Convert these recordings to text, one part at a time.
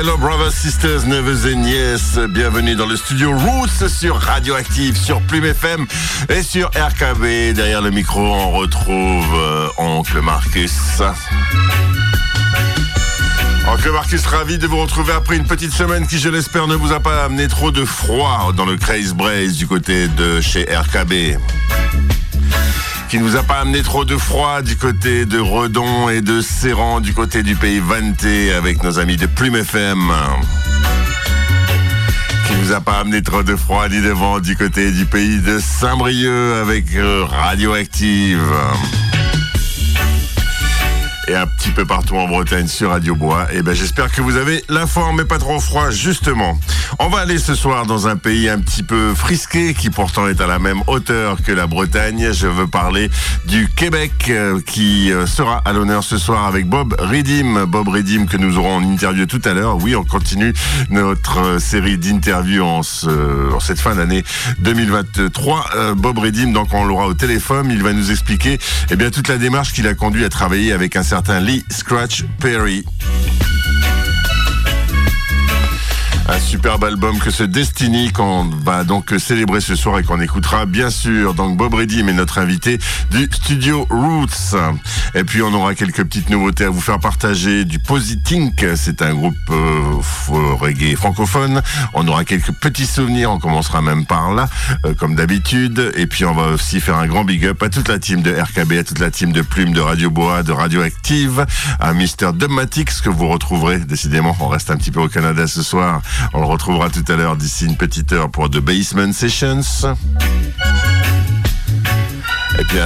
Hello, brothers, sisters, neveux et nièces. Bienvenue dans le studio Roots sur Radioactive, sur Plume FM et sur RKB. Derrière le micro, on retrouve euh, Oncle Marcus. Oncle Marcus, ravi de vous retrouver après une petite semaine qui, je l'espère, ne vous a pas amené trop de froid dans le Craze Braze du côté de chez RKB qui nous a pas amené trop de froid du côté de Redon et de Serran du côté du pays Vanté avec nos amis de Plume FM. Qui nous a pas amené trop de froid ni de vent du côté du pays de Saint-Brieuc avec euh, Radioactive et un petit peu partout en Bretagne sur Radio Bois. Et eh ben j'espère que vous avez la forme mais pas trop froid justement. On va aller ce soir dans un pays un petit peu frisqué qui pourtant est à la même hauteur que la Bretagne. Je veux parler du Québec euh, qui euh, sera à l'honneur ce soir avec Bob Redim. Bob Redim que nous aurons en interview tout à l'heure. Oui, on continue notre euh, série d'interviews en, cette fin d'année 2023. Bob Redim, donc on l'aura au téléphone. Il va nous expliquer eh bien, toute la démarche qu'il a conduit à travailler avec un certain Lee Scratch Perry. Un superbe album que ce Destiny qu'on va donc célébrer ce soir et qu'on écoutera bien sûr. Donc Bob Reddy est notre invité du studio Roots. Et puis on aura quelques petites nouveautés à vous faire partager du Positink. C'est un groupe euh, reggae francophone. On aura quelques petits souvenirs. On commencera même par là, euh, comme d'habitude. Et puis on va aussi faire un grand big up à toute la team de RKB, à toute la team de Plume, de Radio Bois, de Radioactive, à Mister Dogmatix que vous retrouverez. Décidément, on reste un petit peu au Canada ce soir. On le retrouvera tout à l'heure d'ici une petite heure pour The Basement Sessions. Et puis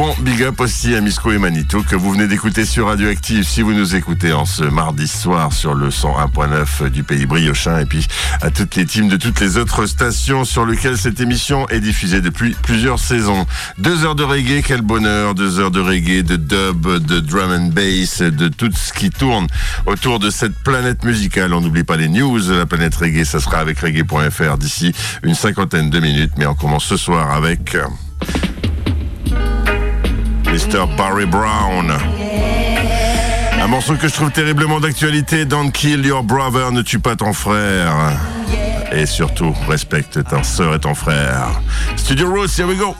bon big up aussi à Misco et Manito que vous venez d'écouter sur Radioactive si vous nous écoutez en ce mardi soir sur le 101.9 du pays briochin et puis à toutes les teams de toutes les autres stations sur lesquelles cette émission est diffusée depuis plusieurs saisons. Deux heures de reggae, quel bonheur, deux heures de reggae, de dub, de drum and bass, de tout ce qui tourne autour de cette planète musicale. On n'oublie pas les news, la planète reggae, ça sera avec reggae.fr d'ici une cinquantaine de minutes, mais on commence ce soir avec... Mr. Barry Brown. Un morceau que je trouve terriblement d'actualité, Don't Kill Your Brother, ne tue pas ton frère. Et surtout, respecte ta soeur et ton frère. Studio Roots, here we go.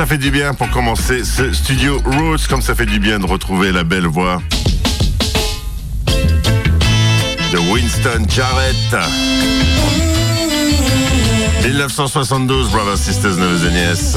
Ça fait du bien pour commencer ce studio Roots, comme ça fait du bien de retrouver la belle voix de Winston Jarrett. 1972, Brothers, Sisters, Neveux et Nièces.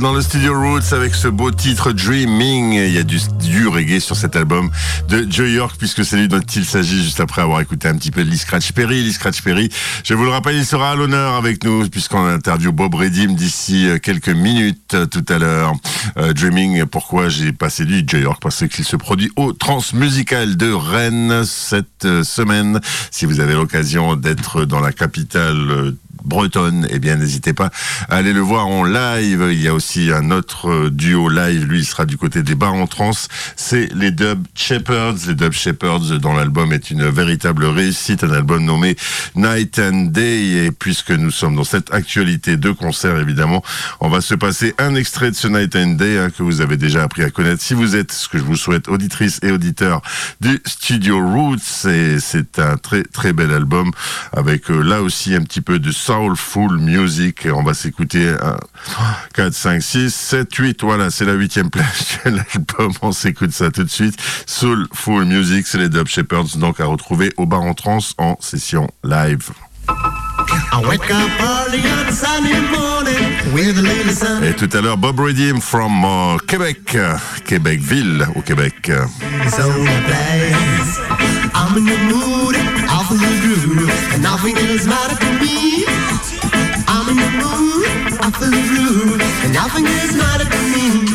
Dans le studio Roots avec ce beau titre Dreaming. Il y a du, du reggae sur cet album de Joe York puisque c'est lui dont il s'agit juste après avoir écouté un petit peu de Lee Scratch Perry. Lee Scratch Perry, je vous le rappelle, il sera à l'honneur avec nous puisqu'on interview Bob Redim d'ici euh, quelques minutes euh, tout à l'heure. Euh, Dreaming, pourquoi j'ai passé lui Joe York? Parce qu'il se produit au Transmusical de Rennes cette semaine. Si vous avez l'occasion d'être dans la capitale bretonne, eh bien n'hésitez pas à aller le voir en live. Il y a aussi un autre euh, duo live, lui il sera du côté des bars en trans, c'est les Dub Shepherds. Les Dub Shepherds dans l'album est une véritable réussite, un album nommé Night and Day. Et puisque nous sommes dans cette actualité de concert évidemment, on va se passer un extrait de ce Night and Day hein, que vous avez déjà appris à connaître. Si vous êtes, ce que je vous souhaite, auditrice et auditeur du Studio Roots c'est un très très bel album avec euh, là aussi un petit peu de Soulful Music. Et on va s'écouter 4, 5, 6, 7, 8. Voilà, c'est la huitième place de l'album. On s'écoute ça tout de suite. Soulful Music, c'est les Dub Shepherds, donc à retrouver au bar en trans en session live. Et tout à l'heure, Bob Redim from uh, Québec, Québecville au Québec. Nothing else matter to me. I'm in the mood, off of the groove, nothing else matter to me.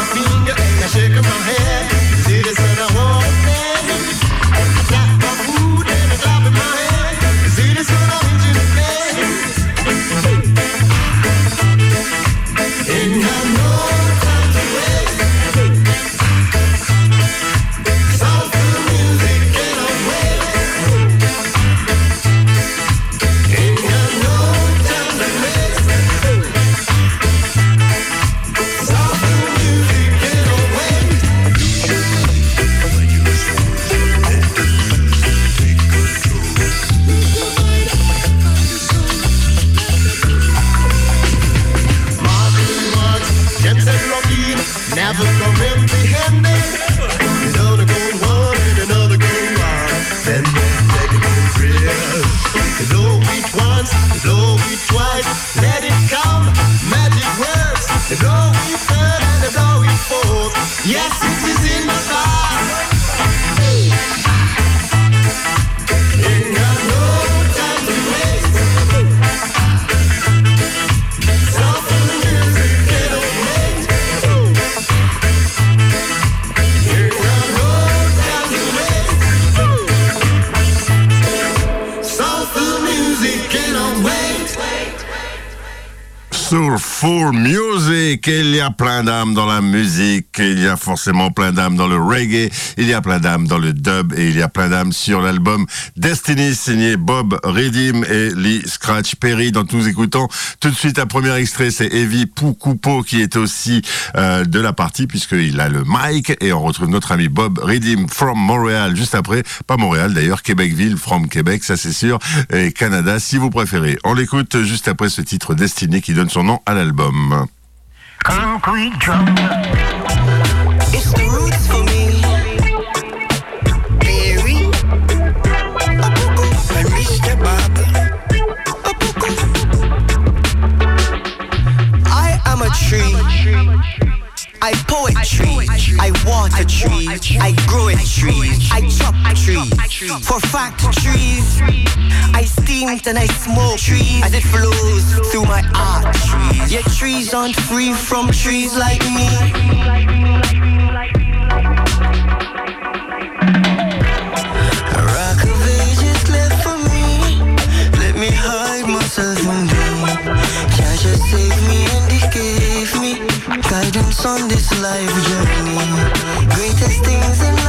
my finger and I shake my head. Y a plein d'âmes dans la musique. Il y a forcément plein d'âmes dans le reggae. Il y a plein d'âmes dans le dub. Et il y a plein d'âmes sur l'album Destiny, signé Bob Redim et Lee Scratch Perry. Dans nous écoutons tout de suite un premier extrait, c'est Evie Poukupo qui est aussi euh, de la partie puisqu'il a le mic. Et on retrouve notre ami Bob Redim from Montréal juste après. Pas Montréal d'ailleurs, Québecville from Québec, ça c'est sûr. Et Canada si vous préférez. On l'écoute juste après ce titre Destiny qui donne son nom à l'album. Concrete drum. I poetry, I water trees, I grow in trees, I chop trees. For fact trees, I steamed and I smoke trees as it flows through my arteries. Yet trees aren't free from trees like me. A hide myself in. Can't just save me on this life journey. Greatest things in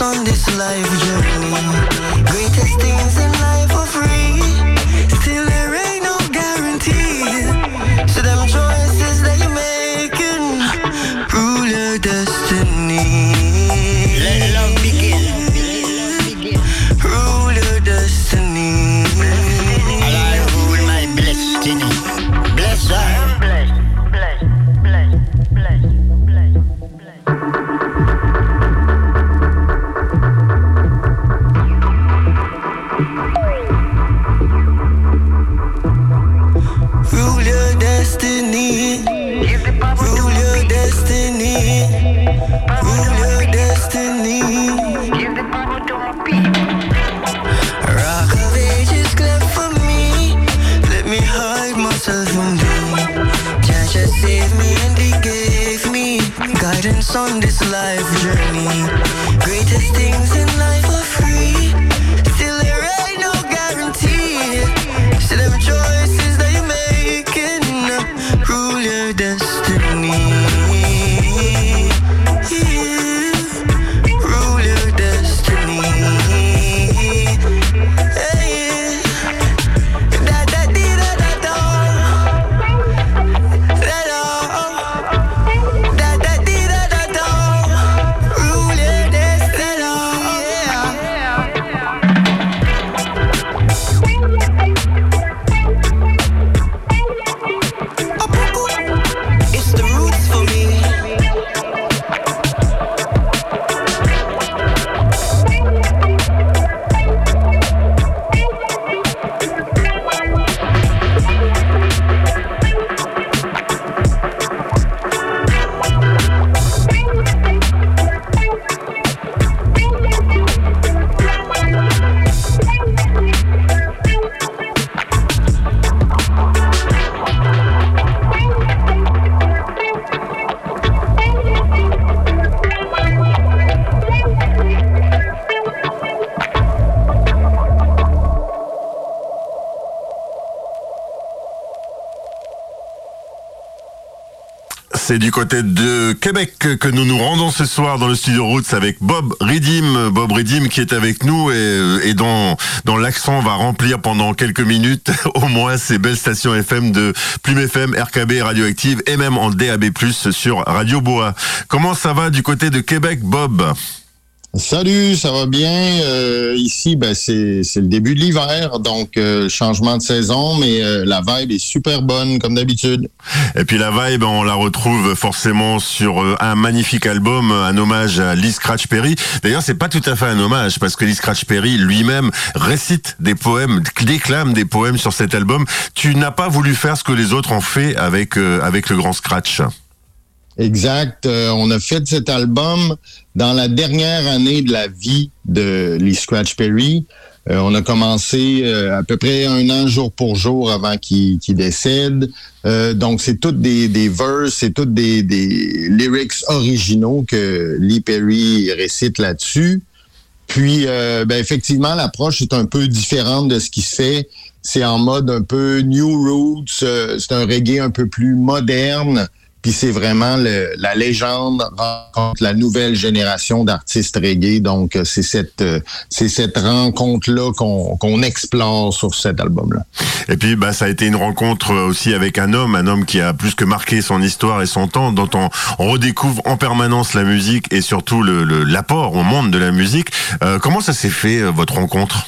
on this life journey. Greatest things côté de Québec que nous nous rendons ce soir dans le studio Roots avec Bob Redim. Bob Redim qui est avec nous et, dont, l'accent va remplir pendant quelques minutes au moins ces belles stations FM de Plume FM, RKB, Radioactive et même en DAB+, sur Radio Bois. Comment ça va du côté de Québec, Bob? Salut, ça va bien? Euh, ici, ben, c'est le début de l'hiver, donc euh, changement de saison, mais euh, la vibe est super bonne, comme d'habitude. Et puis la vibe, on la retrouve forcément sur un magnifique album, un hommage à Lee Scratch Perry. D'ailleurs, c'est pas tout à fait un hommage, parce que Lee Scratch Perry lui-même récite des poèmes, déclame des poèmes sur cet album. Tu n'as pas voulu faire ce que les autres ont fait avec, avec le grand Scratch. Exact. Euh, on a fait cet album dans la dernière année de la vie de Lee Scratch Perry. Euh, on a commencé euh, à peu près un an jour pour jour avant qu'il décède. Donc, c'est toutes des, des verses, c'est toutes des, des, lyrics originaux que Lee Perry récite là-dessus. Puis, ben, effectivement, l'approche est un peu différente de ce qui se fait. C'est en mode un peu New Roots. c'est un reggae un peu plus moderne. Puis c'est vraiment la légende rencontre la nouvelle génération d'artistes reggae. Donc euh, c'est cette euh, c'est cette rencontre là qu'on explore sur cet album là. Et puis bah ça a été une rencontre aussi avec un homme, un homme qui a plus que marqué son histoire et son temps, dont on, redécouvre en permanence la musique et surtout l'apport au monde de la musique. Euh, comment ça s'est fait votre rencontre?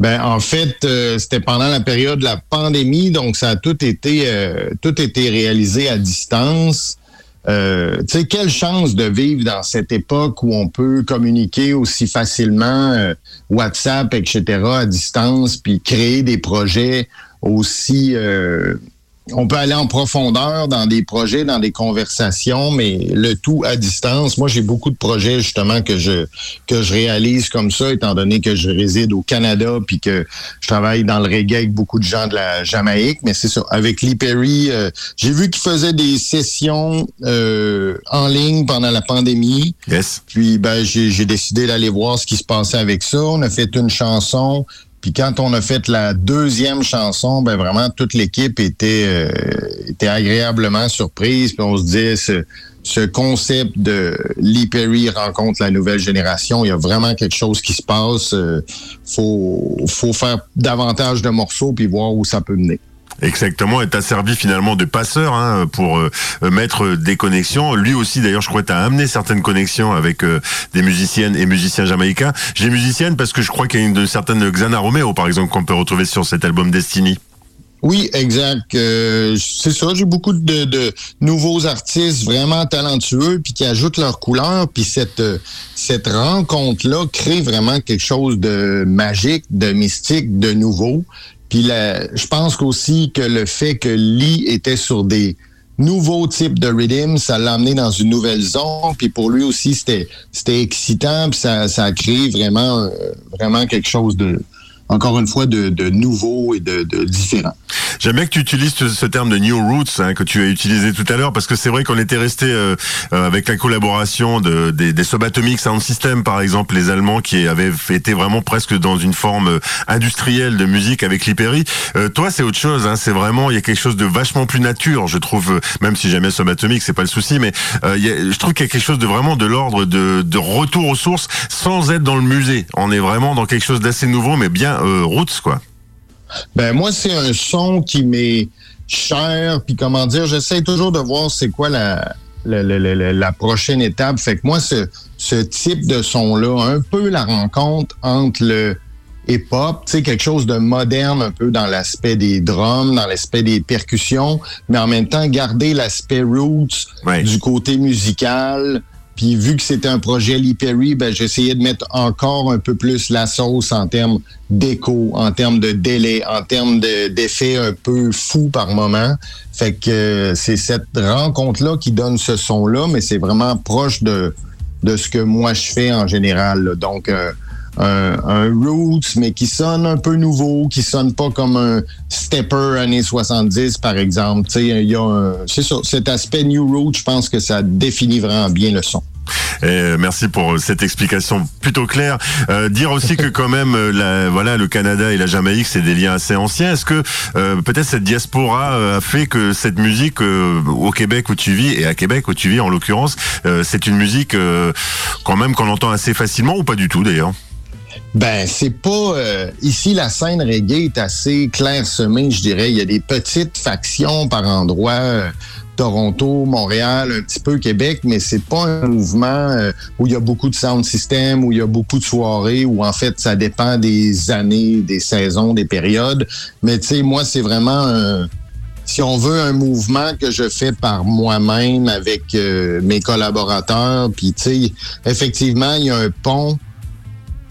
Ben en fait, euh, c'était pendant la période de la pandémie, donc ça a tout été euh, tout été réalisé à distance. Euh, tu sais, quelle chance de vivre dans cette époque où on peut communiquer aussi facilement, WhatsApp, etc., à distance, puis créer des projets aussi on peut aller en profondeur dans des projets, dans des conversations, mais le tout à distance. Moi, j'ai beaucoup de projets justement que je que je réalise comme ça, étant donné que je réside au Canada puis que je travaille dans le reggae avec beaucoup de gens de la Jamaïque. Mais c'est ça. Avec Lee Perry, euh, j'ai vu qu'il faisait des sessions euh, en ligne pendant la pandémie. Yes. Puis ben j'ai décidé d'aller voir ce qui se passait avec ça. On a fait une chanson. Puis quand on a fait la deuxième chanson, ben vraiment toute l'équipe était euh, était agréablement surprise. Puis on se ce, ce concept de Lee Perry rencontre la nouvelle génération, il y a vraiment quelque chose qui se passe. Euh, faut faut faire davantage de morceaux puis voir où ça peut mener. Exactement, t'as servi finalement de passeur hein, pour euh, mettre des connexions. Lui aussi, d'ailleurs, je crois t'as amené certaines connexions avec euh, des musiciennes et musiciens jamaïcains. J'ai musicienne parce que je crois qu'il y a une certaine Xana Romeo, par exemple, qu'on peut retrouver sur cet album Destiny. Oui, exact. Euh, c'est ça. J'ai beaucoup de, de, nouveaux artistes vraiment talentueux puis qui ajoutent leur couleur. Puis cette cette rencontre là crée vraiment quelque chose de magique, de mystique, de nouveau. Puis je pense qu'aussi que le fait que Lee était sur des nouveaux types de rhythm, ça l'a amené dans une nouvelle zone. Puis pour lui aussi, c'était c'était excitant. Puis ça, ça a créé vraiment euh, vraiment quelque chose de encore une fois, de, de nouveau et de, de différent. J'aime bien que tu utilises ce, terme de New Roots hein, que tu as utilisé tout à l'heure parce que c'est vrai qu'on était resté euh, euh, avec la collaboration de, des, des Subatomic Sound System par exemple, les Allemands qui avaient été vraiment presque dans une forme euh, industrielle de musique avec l'Hyperi. toi, c'est autre chose. Hein, c'est vraiment il y a quelque chose de vachement plus nature, je trouve. Même si jamais Subatomic, c'est pas le souci, mais y a, je trouve qu'il y a quelque chose de vraiment de l'ordre de, de retour aux sources sans être dans le musée. On est vraiment dans quelque chose d'assez nouveau, mais bien euh, roots, quoi. Ben moi, c'est un son qui m'est cher, puis comment dire, j'essaie toujours de voir c'est quoi la, la, prochaine étape. Fait que moi, ce, ce type de son-là, un peu la rencontre entre le hip-hop, tu sais, quelque chose de moderne un peu dans l'aspect des drums, dans l'aspect des percussions, mais en même temps garder l'aspect roots du côté musical, puis vu que c'était un projet Lee Perry, ben, j'essayais de mettre encore un peu plus la sauce en termes d'écho, en termes de délai, en termes d'effets un peu fous par moment. Fait que euh, c'est cette rencontre-là qui donne ce son-là, mais c'est vraiment proche de, de ce que moi je fais en général. Donc, euh, un, un, roots, mais qui sonne un peu nouveau, qui sonne pas comme un stepper années 70, par exemple. Il y a c'est ça, cet aspect new roots, je pense que ça définit vraiment bien le son. Et merci pour cette explication plutôt claire. Euh, dire aussi que quand même, euh, la, voilà, le Canada et la Jamaïque, c'est des liens assez anciens. Est-ce que euh, peut-être cette diaspora a fait que cette musique au Québec où tu vis et à Québec où tu vis en l'occurrence, c'est une musique quand même qu'on entend assez facilement ou pas du tout d'ailleurs? Ben, c'est pas. ici, la scène reggae est assez clairsemée, je dirais. Il y a des petites factions par endroits Toronto, Montréal, un petit peu Québec, mais c'est pas un mouvement euh, où il y a beaucoup de sound system, où il y a beaucoup de soirées, où en fait ça dépend des années, des saisons, des périodes. Mais tu sais, moi c'est vraiment un si on veut un mouvement que je fais par moi-même avec euh, mes collaborateurs, puis tu sais, effectivement, il y a un pont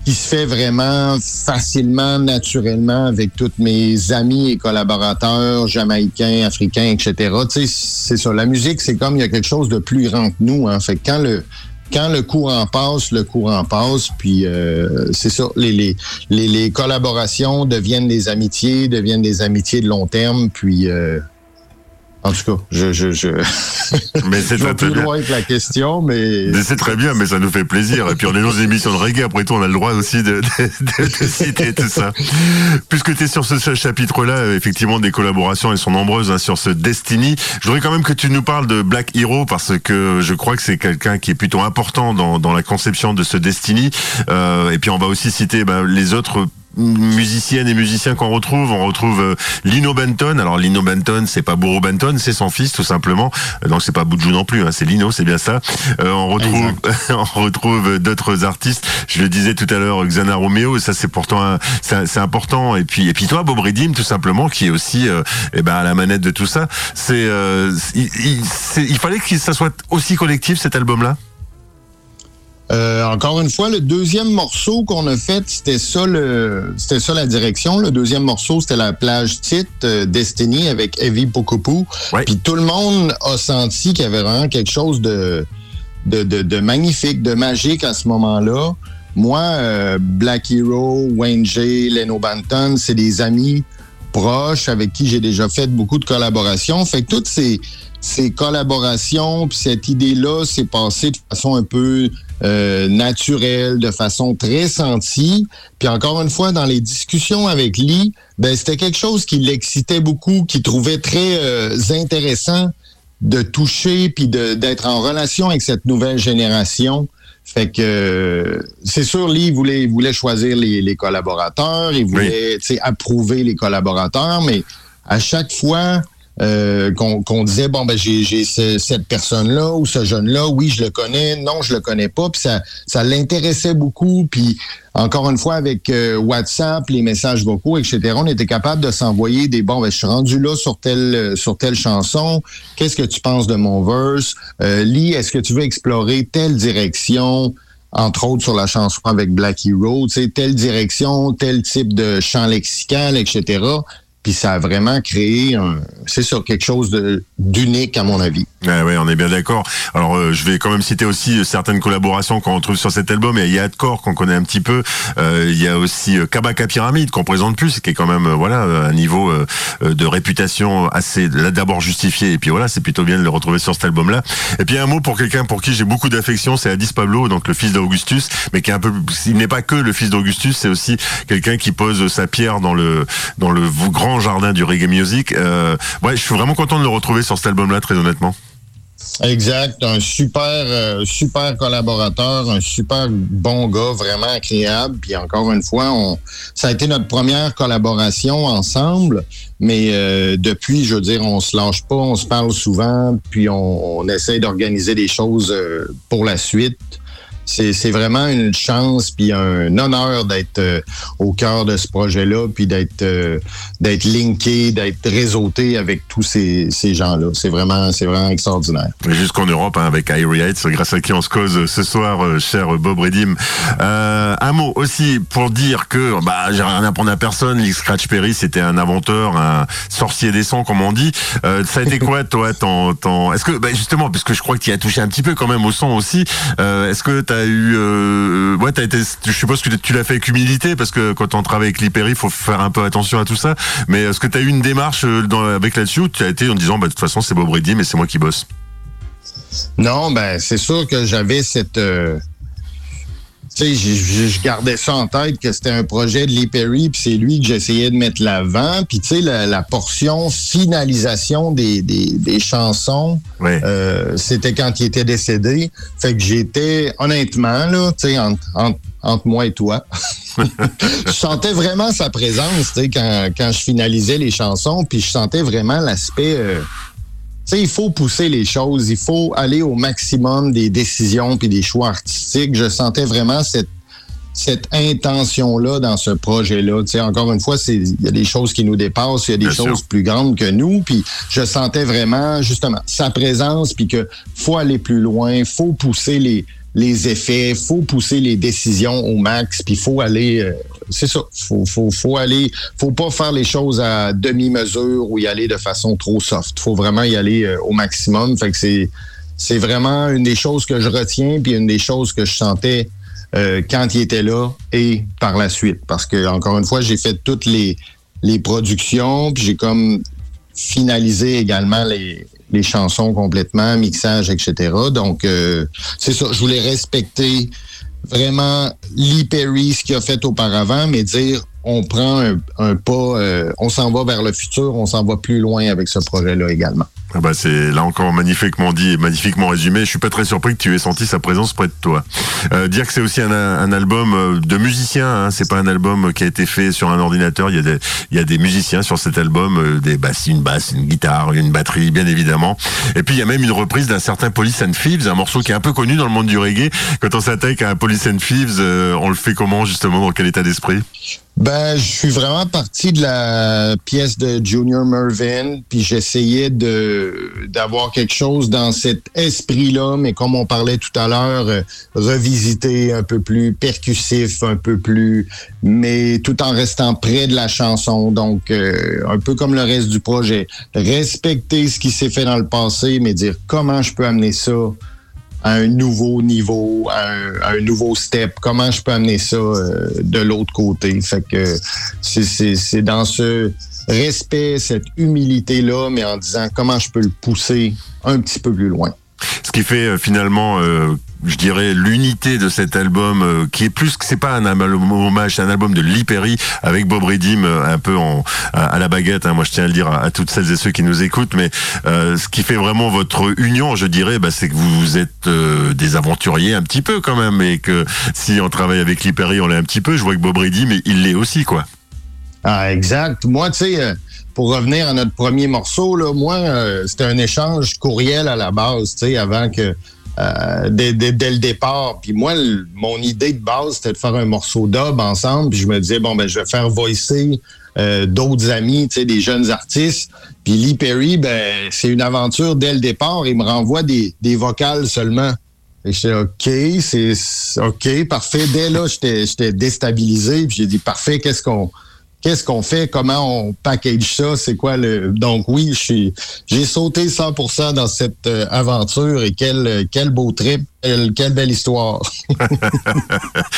qui se fait vraiment facilement, naturellement avec tous mes amis et collaborateurs jamaïcains, africains, etc. Tu sais, c'est ça. La musique, c'est comme il y a quelque chose de plus grand que nous. Hein. Fait que quand le quand le courant passe, le courant passe. Puis euh, c'est ça, les, les, les, les, collaborations deviennent des amitiés, deviennent des amitiés de long terme. Puis euh, en tout cas, je, je, je... mais c'est très, plus loin que la question, mais, mais c'est très bien, mais ça nous fait plaisir. Et puis on est dans une émission de reggae, après tout, on a le droit aussi de, de, de, citer tout ça. Puisque tu es sur ce, chapitre-là, effectivement, des collaborations, elles sont nombreuses hein, sur ce Destiny. Je voudrais quand même que tu nous parles de Black Hero parce que je crois que c'est quelqu'un qui est plutôt important dans, dans la conception de ce Destiny. Euh, et puis on va aussi citer bah, les autres musiciennes et musiciens qu'on retrouve. On retrouve euh, Lino Benton. Alors Lino Benton, c'est pas Bourreau Benton, c'est son fils tout simplement. Donc c'est pas Boudjou non plus, hein, c'est Lino, c'est bien ça. Euh, on retrouve, on retrouve d'autres artistes. Je le disais tout à l'heure, Xana Romeo. Ça c'est pourtant c'est important. Et puis et puis toi, Bob Redim, tout simplement, qui est aussi euh, eh ben à la manette de tout ça. C'est euh, il, il, il fallait que ça soit aussi collectif cet album-là? Euh, encore une fois, le deuxième morceau qu'on a fait, c'était ça le, c'était ça la direction. Le deuxième morceau, c'était la plage titre euh, Destiny avec Evie Pocopo. Puis tout le monde a senti qu'il y avait vraiment quelque chose de, de, de, magnifique, de magique à ce moment-là. Moi, euh, Black Hero, Wayne J, Leno Banton, c'est des amis proches avec qui j'ai déjà fait beaucoup de collaborations. Fait que toutes ces, ces collaborations, puis cette idée-là s'est passée de façon un peu euh, naturelle, de façon très sentie. Puis encore une fois, dans les discussions avec Lee, ben c'était quelque chose qui l'excitait beaucoup, qui trouvait très euh, intéressant de toucher puis d'être en relation avec cette nouvelle génération. Fait que c'est sûr, Lee voulait, voulait choisir les, les collaborateurs, il voulait approuver les collaborateurs, mais à chaque fois, euh, qu'on disait bon ben j'ai cette personne là ou ce jeune là oui je le connais. Non je le connais pas. Puis ça ça l'intéressait beaucoup. Puis encore une fois avec euh, WhatsApp les messages vocaux etc on était capable de s'envoyer des bon ben je suis rendu là sur telle sur telle chanson. Qu'est-ce que tu penses de mon verse? Euh, Lee est-ce que tu veux explorer telle direction entre autres sur la chanson avec Black Hero, telle direction, tel type de chant lexical, etc. Puis ça a vraiment créé, c'est sur quelque chose d'unique à mon avis. Ah oui, on est bien d'accord. Alors euh, je vais quand même citer aussi euh, certaines collaborations qu'on retrouve sur cet album. Il y a Adcore qu'on connaît un petit peu. Euh, il y a aussi Kabaka Pyramide qu'on présente plus, qui est quand même voilà un niveau de réputation assez d'abord justifié. Et puis voilà, c'est plutôt bien de le retrouver sur cet album-là. Et puis un mot pour quelqu'un pour qui j'ai beaucoup d'affection, c'est Addis Pablo, donc le fils d'Augustus, mais qui est un peu, il n'est pas que le fils d'Augustus, c'est aussi quelqu'un qui pose sa pierre dans le dans le grand jardin du reggae music. Euh, ouais, je suis vraiment content de le retrouver sur cet album-là, très honnêtement. Exact, un super euh, super collaborateur, un super bon gars, vraiment agréable. Puis encore une fois, on, ça a été notre première collaboration ensemble, mais euh, depuis, je veux dire, on se lâche pas, on se parle souvent, puis on, on essaie d'organiser des choses pour la suite c'est vraiment une chance puis un honneur d'être euh, au cœur de ce projet-là, puis d'être euh, d'être linké, d'être réseauté avec tous ces, ces gens-là. C'est vraiment c'est vraiment extraordinaire. Jusqu'en Europe hein, avec Heights, grâce à qui on se cause ce soir, euh, cher Bob Redim. un mot aussi pour dire que bah j'ai rien à apprendre à personne. Lee Scratch Perry, c'était un inventeur, un sorcier des sons, comme on dit. ça a été quoi, toi, ton, ton... Est-ce que bah, justement, parce que je crois que tu as touché un petit peu quand même au son aussi. Est-ce que tu eu, euh, ouais, t'as été, je suppose que tu l'as fait avec humilité parce que quand on travaille avec l'hyperi, il faut faire un peu attention à tout ça. Mais est-ce que tu as eu une démarche euh, avec là-dessus ou tu as été en disant, bah, de toute façon, c'est Bob Reddy, mais c'est moi qui bosse? Non, ben, c'est sûr que j'avais cette, euh, sais, je, gardais ça en tête que c'était un projet de Lee Perry, puis c'est lui que j'essayais de mettre l'avant. Puis tu sais, la, portion finalisation des, des, chansons, euh, c'était quand il était décédé. Fait que j'étais, honnêtement, là, tu sais, entre, moi et toi, je sentais vraiment sa présence, tu sais, quand, quand je finalisais les chansons, puis je sentais vraiment l'aspect... Euh, il faut pousser les choses, il faut aller au maximum des décisions puis des choix artistiques. Je sentais vraiment cette cette intention-là dans ce projet-là. Tu sais, encore une fois, il y a des choses qui nous dépassent, il y a des choses plus grandes que nous. Puis je sentais vraiment justement sa présence, puis que faut aller plus loin, faut pousser les les effets, faut pousser les décisions au max, puis faut aller, euh, c'est ça, faut, faut, faut aller, faut pas faire les choses à demi-mesure ou y aller de façon trop soft. Faut vraiment y aller euh, au maximum. Fait que c'est, c'est vraiment une des choses que je retiens, puis une des choses que je sentais euh, quand il était là et par la suite. Parce que, encore une fois, j'ai fait toutes les, les productions, puis j'ai comme finalisé également les, les chansons complètement, mixage, etc. Donc, euh, c'est ça, je voulais respecter vraiment Lee Perry, ce qu'il a fait auparavant, mais dire on prend un, pas, euh, on s'en va vers le futur, on s'en va plus loin avec ce projet-là également. Ah bah c'est là encore magnifiquement dit et magnifiquement résumé. Je suis pas très surpris que tu aies senti sa présence près de toi. Euh, dire que c'est aussi un, album euh, de musiciens, hein, c'est pas un album qui a été fait sur un ordinateur. Il y a des, musiciens sur cet album, des basses, une basse, une guitare, une batterie, bien évidemment. Et puis il y a même une reprise d'un certain Police and Thieves, un morceau qui est un peu connu dans le monde du reggae. Quand on s'attaque à un Police and Thieves, on le fait comment justement? Dans quel état d'esprit? Ben, je suis vraiment parti de la pièce de Junior Mervyn, puis j'essayais de d'avoir quelque chose dans cet esprit-là, mais comme on parlait tout à l'heure, euh, revisiter un peu plus percussif, un peu plus, mais tout en restant près de la chanson. Donc, euh, un peu comme le reste du projet, respecter ce qui s'est fait dans le passé, mais dire comment je peux amener ça à un nouveau niveau, à un, nouveau step. Comment je peux amener ça euh, de l'autre côté? Fait que c'est dans ce respect, cette humilité-là, mais en disant comment je peux le pousser un petit peu plus loin. Ce qui fait euh, finalement euh, je dirais l'unité de cet album euh, qui est plus que c'est pas un hommage, c'est un album de Lee Perry avec Bob Redim euh, un peu en à, la baguette. Hein, moi, je tiens à le dire à, toutes celles et ceux qui nous écoutent, mais euh, ce qui fait vraiment votre union, je dirais, bah, c'est que vous êtes des aventuriers un petit peu quand même, et que si on travaille avec Lee Perry, on l'est un petit peu. Je vois que Bob Redim, il l'est aussi, quoi. Ah, exact. Moi, tu sais pour revenir à notre premier morceau, là, moi, c'était un échange courriel à la base, tu sais, avant que euh, dès, le départ. Puis moi, mon idée de base, c'était de faire un morceau d'ob ensemble. Puis je me disais, bon, ben, je vais faire voicer euh, d'autres amis, tu sais, des jeunes artistes. Puis Lee Perry, ben, c'est une aventure dès le départ. Il me renvoie des, des vocales seulement. Et j'étais OK, c'est OK, parfait. Dès là, j'étais déstabilisé. Puis j'ai dit, parfait, qu'est-ce qu'on qu'est-ce qu'on fait, comment on package ça, c'est quoi le. Donc oui, j'ai sauté 100% dans cette euh, aventure et quel quel beau trip quelle, belle histoire.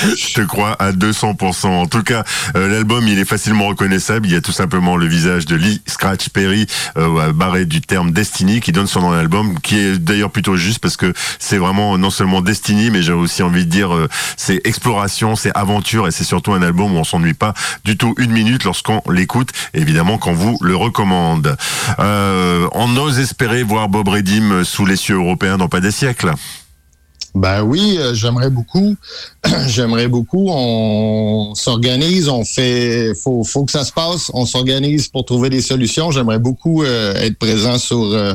Je crois à 200%. En tout cas, euh, l'album, il est facilement reconnaissable. Il y a tout simplement le visage de Lee Scratch Perry, euh, barré du terme Destiny, qui donne son nom à l'album, qui est d'ailleurs plutôt juste parce que c'est vraiment non seulement Destiny, mais j'ai aussi envie de dire, euh, c'est exploration, c'est aventure et c'est surtout un album où on s'ennuie pas du tout une minute lorsqu'on l'écoute, évidemment qu'on vous le recommande. On ose espérer voir Bob Redim sous les cieux européens dans pas des siècles. Ben oui, euh, j'aimerais beaucoup. j'aimerais beaucoup. On s'organise, on fait. Faut, faut que ça se passe. On s'organise pour trouver des solutions. J'aimerais beaucoup euh, être présent sur euh,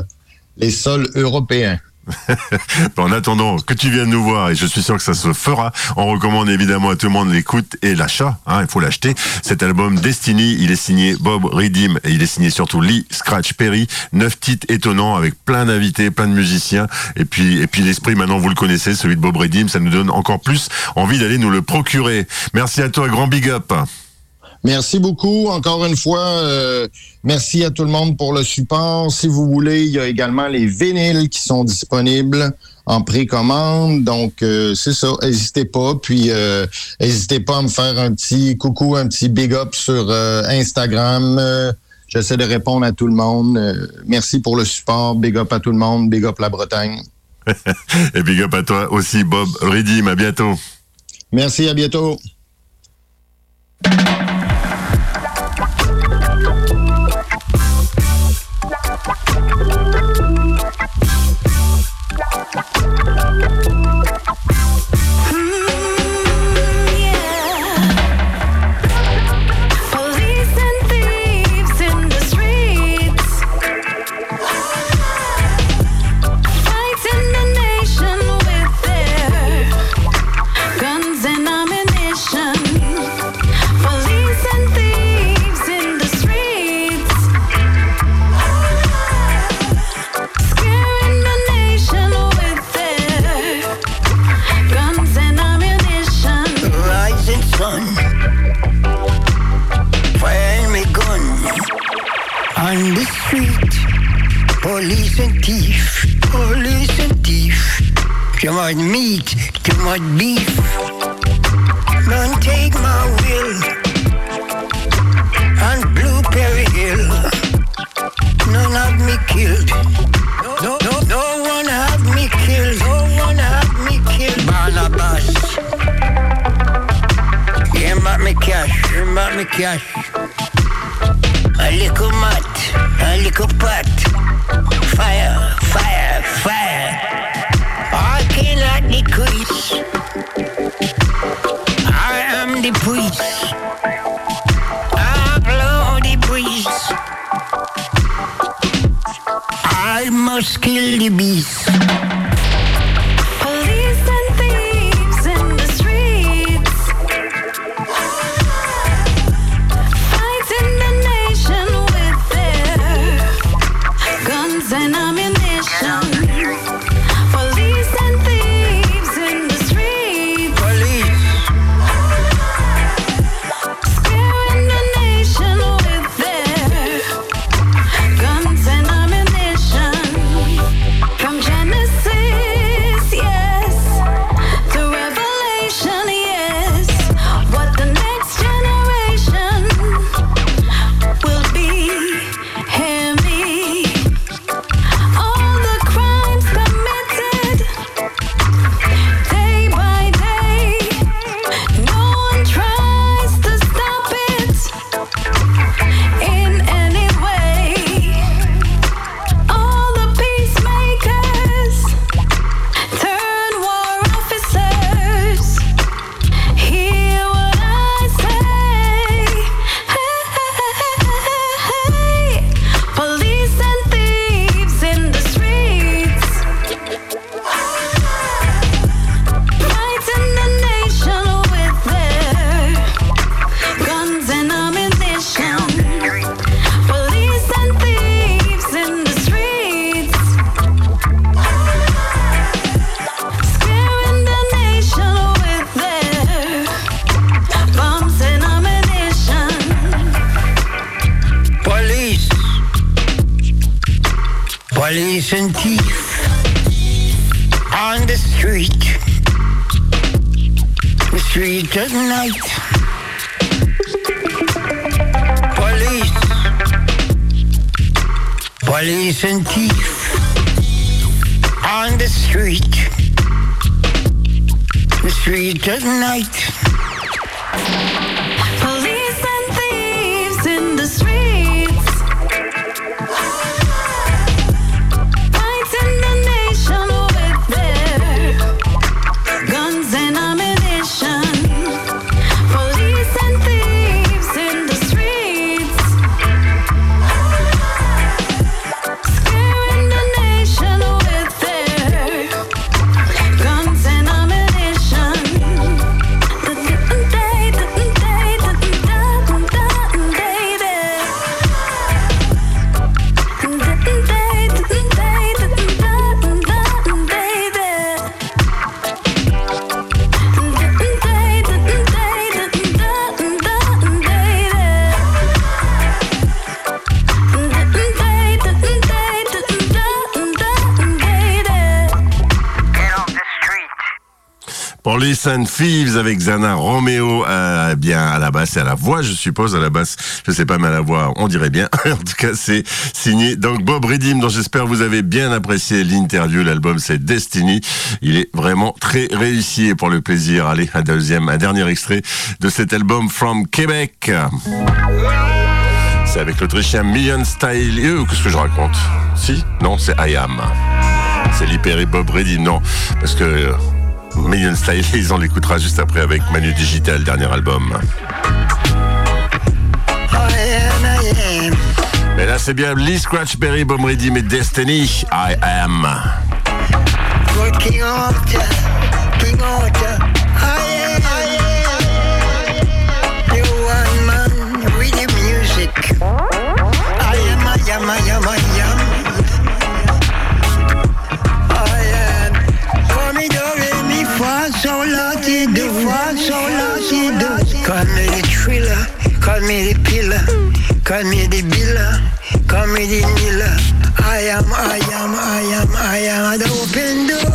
les sols européens. en attendant que tu viennes nous voir, et je suis sûr que ça se fera, on recommande évidemment à tout le monde l'écoute et l'achat. Hein, il faut l'acheter. Cet album Destiny, il est signé Bob Redim et il est signé surtout Lee Scratch Perry. Neuf titres étonnants avec plein d'invités, plein de musiciens. Et puis, et puis l'esprit, maintenant vous le connaissez, celui de Bob Redim, ça nous donne encore plus envie d'aller nous le procurer. Merci à toi, grand big up. Merci beaucoup. Encore une fois, euh, merci à tout le monde pour le support. Si vous voulez, il y a également les vinyles qui sont disponibles en précommande. Donc, euh, c'est ça. N'hésitez pas. Puis, euh, n'hésitez pas à me faire un petit coucou, un petit big up sur Instagram. J'essaie de répondre à tout le monde. merci pour le support. Big up à tout le monde. Big up la Bretagne. Et big up à toi aussi, Bob Redim. À bientôt. Merci, à bientôt. Bye. And thief, police and. You want meat, you want beef. Don't take my will on Blueberry Hill. None have me killed. No, no, no one have me killed. No one have me killed. Barnabas. Give back me cash. Give back me cash. A little mat. A little pot. Fire, fire, fire. I cannot decrease. I am the priest. I blow the breeze. I must kill the beast. And Thieves avec Zana Romeo, euh, bien à la basse et à la voix, je suppose, à la basse, je sais pas, mais à la voix, on dirait bien. en tout cas, c'est signé donc Bob Redim, dont j'espère vous avez bien apprécié l'interview. L'album, c'est Destiny. Il est vraiment très réussi et pour le plaisir, allez, un deuxième, un dernier extrait de cet album From Québec. C'est avec l'Autrichien Million Style. Euh, Qu'est-ce que je raconte? Si? Non, c'est I Am. C'est l'hyper Bob Redim, non, parce que euh, Million Style, on l'écoutera juste après avec Manu Digital, dernier album. Mais là, c'est bien Lee Scratchberry, Bob Redim et Destiny, I Am. King King. I am, Call me the pillar, call me the biller, call me the killer. I am, I am, I am, I am the open door.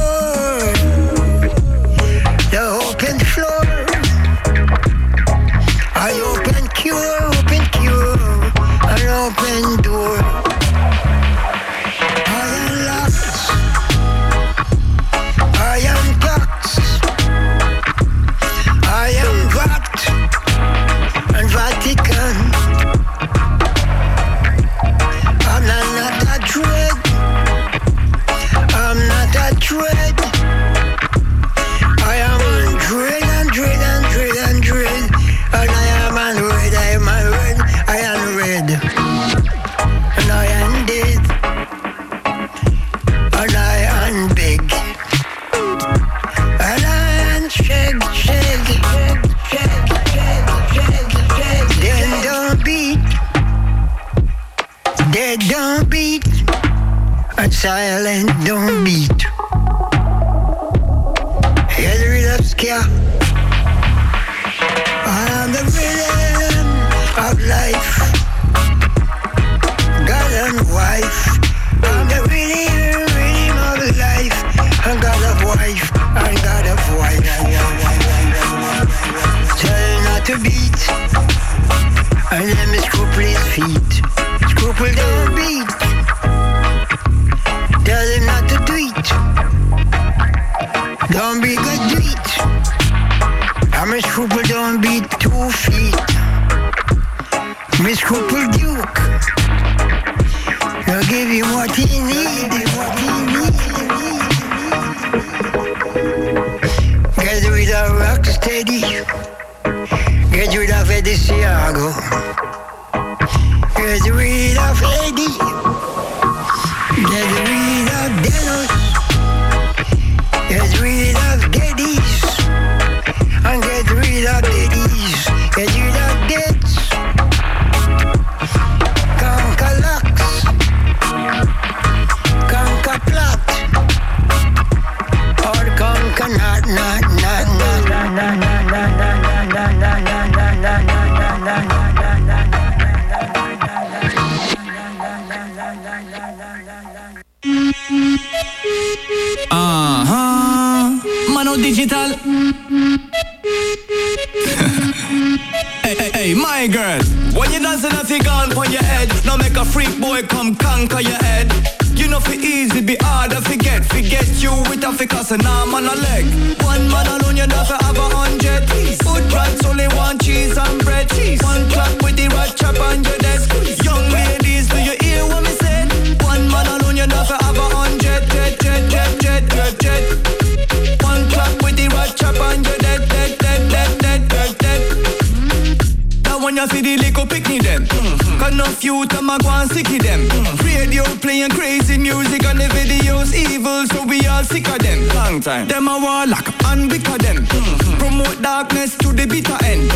You see the little picnic them. Mm-hmm. Cause no few time I go and sicky them. Mm-hmm. Radio playing crazy music and the videos evil, so we all sick of them. Long time. Them a warlock and wick of them. Mm-hmm. Promote darkness to the bitter end.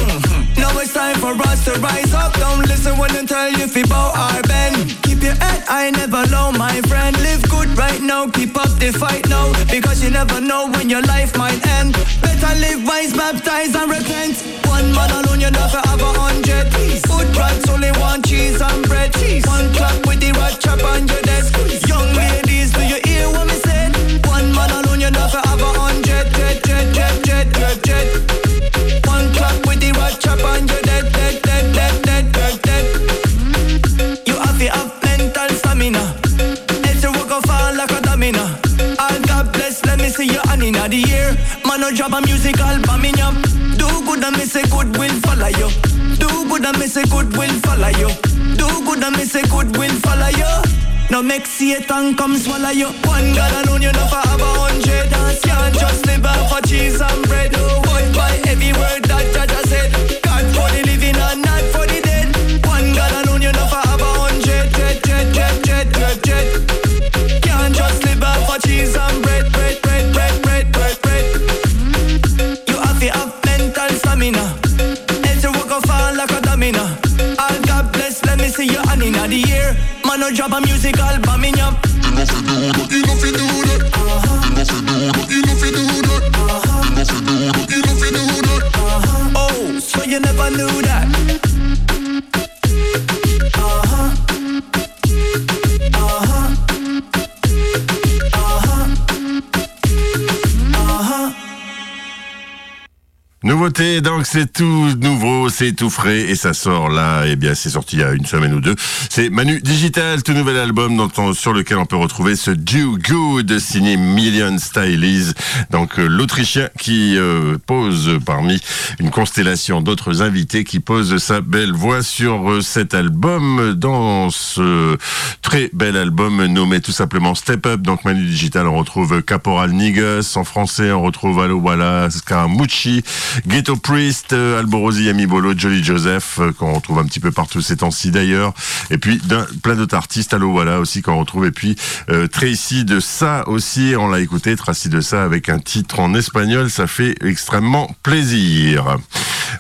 Now it's time for us to rise up. Don't listen when they tell you if about our bend. Your head high, never low, my friend. Live good right now, keep up the fight now. Because you never know when your life might end. Better live wise, baptize and repent. One man alone, you never have a hundred. Food rights only one cheese and bread. One clap with the rat chop on your desk. Young ladies, do you hear what me said? One man alone, you never have a hundred. Jet, jet, jet, jet, jet, jet. One clap with the rat chop on your dead, the year. Man, no drop a music album in ya. Do good and me say good will follow you. Do good and me say good will follow you. Do good and me say good will follow you. Now make Satan come swallow you. One God alone, you never have a hundred. Dance can't just live off of cheese and bread. Avoid by every word that I no drop a musical album in ya. Do that, enough to do that. Do that. Do that. Oh, so you never knew that. Donc c'est tout nouveau, c'est tout frais et ça sort là, et bien c'est sorti il y a une semaine ou deux. C'est Manu Digital, tout nouvel album dont on- sur lequel on peut retrouver ce Do Good signé Million Stylies, donc euh, l'Autrichien qui euh, pose parmi une constellation d'autres invités qui pose sa belle voix sur euh, cet album dans ce très bel album nommé tout simplement Step Up. Donc Manu Digital, on retrouve Caporal Niggas en français, on retrouve Allo Walla, Scaramucci, Ghetto Priest, euh, Alborosi, Yamibolo, Jolly Joseph, euh, qu'on retrouve un petit peu partout ces temps-ci d'ailleurs. Et puis plein d'autres artistes, Allo Walla aussi qu'on retrouve. Et puis euh, Tracy de ça aussi, on l'a écouté, Tracy de ça avec un titre en espagnol, ça fait extrêmement plaisir.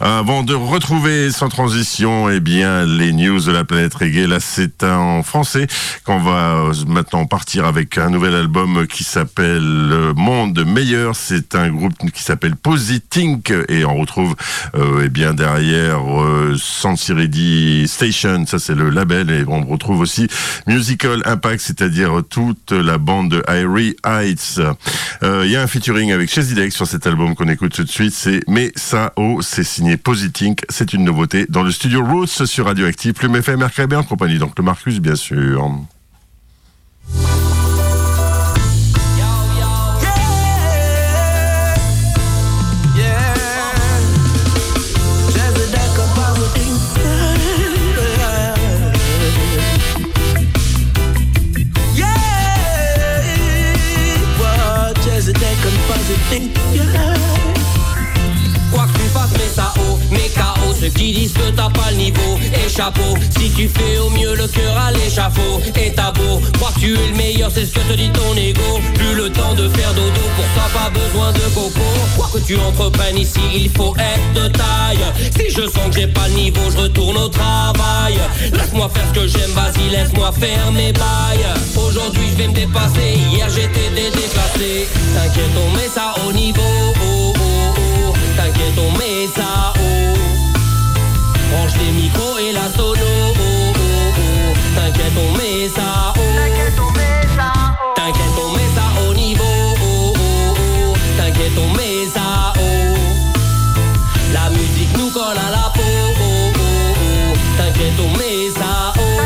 Avant de retrouver sans transition, eh bien, les news de la planète reggae, là, c'est en français qu'on va maintenant partir avec un nouvel album qui s'appelle Monde Meilleur. C'est un groupe qui s'appelle Positink et on retrouve, euh, eh bien, derrière euh, Sansiridi Station, ça c'est le label et on retrouve aussi Musical Impact, c'est-à-dire toute la bande de Irie Heights. Euh, Il y a un featuring avec Chezidek sur cet album qu'on écoute tout de suite, c'est Mais ça oh, c'est signé Positink, c'est une nouveauté dans le studio Roots sur Radioactive, Plume FM, RKB en compagnie, donc le Marcus bien sûr. Que t'as pas le niveau, et Si tu fais au mieux le cœur à l'échafaud. Et t'as beau, crois que tu es le meilleur, c'est ce que te dit ton ego. Plus le temps de faire dodo, pour ça pas besoin de coco. Quoi que tu entreprennes ici, il faut être de taille. Si je sens que j'ai pas le niveau, je retourne au travail. Laisse-moi faire ce que j'aime, vas-y, laisse-moi faire mes bails. Aujourd'hui je vais me dépasser, hier j'étais déclassé T'inquiète, on met ça au niveau. Oh, oh, oh. T'inquiète, on met ça. Branche les micros et la sono. oh, oh, oh. T'inquiète, on met ça haut. T'inquiète, on met ça au niveau. oh, oh, oh. T'inquiète, on met ça haut. La musique nous colle à la peau. oh, oh, oh. T'inquiète, on met ça haut.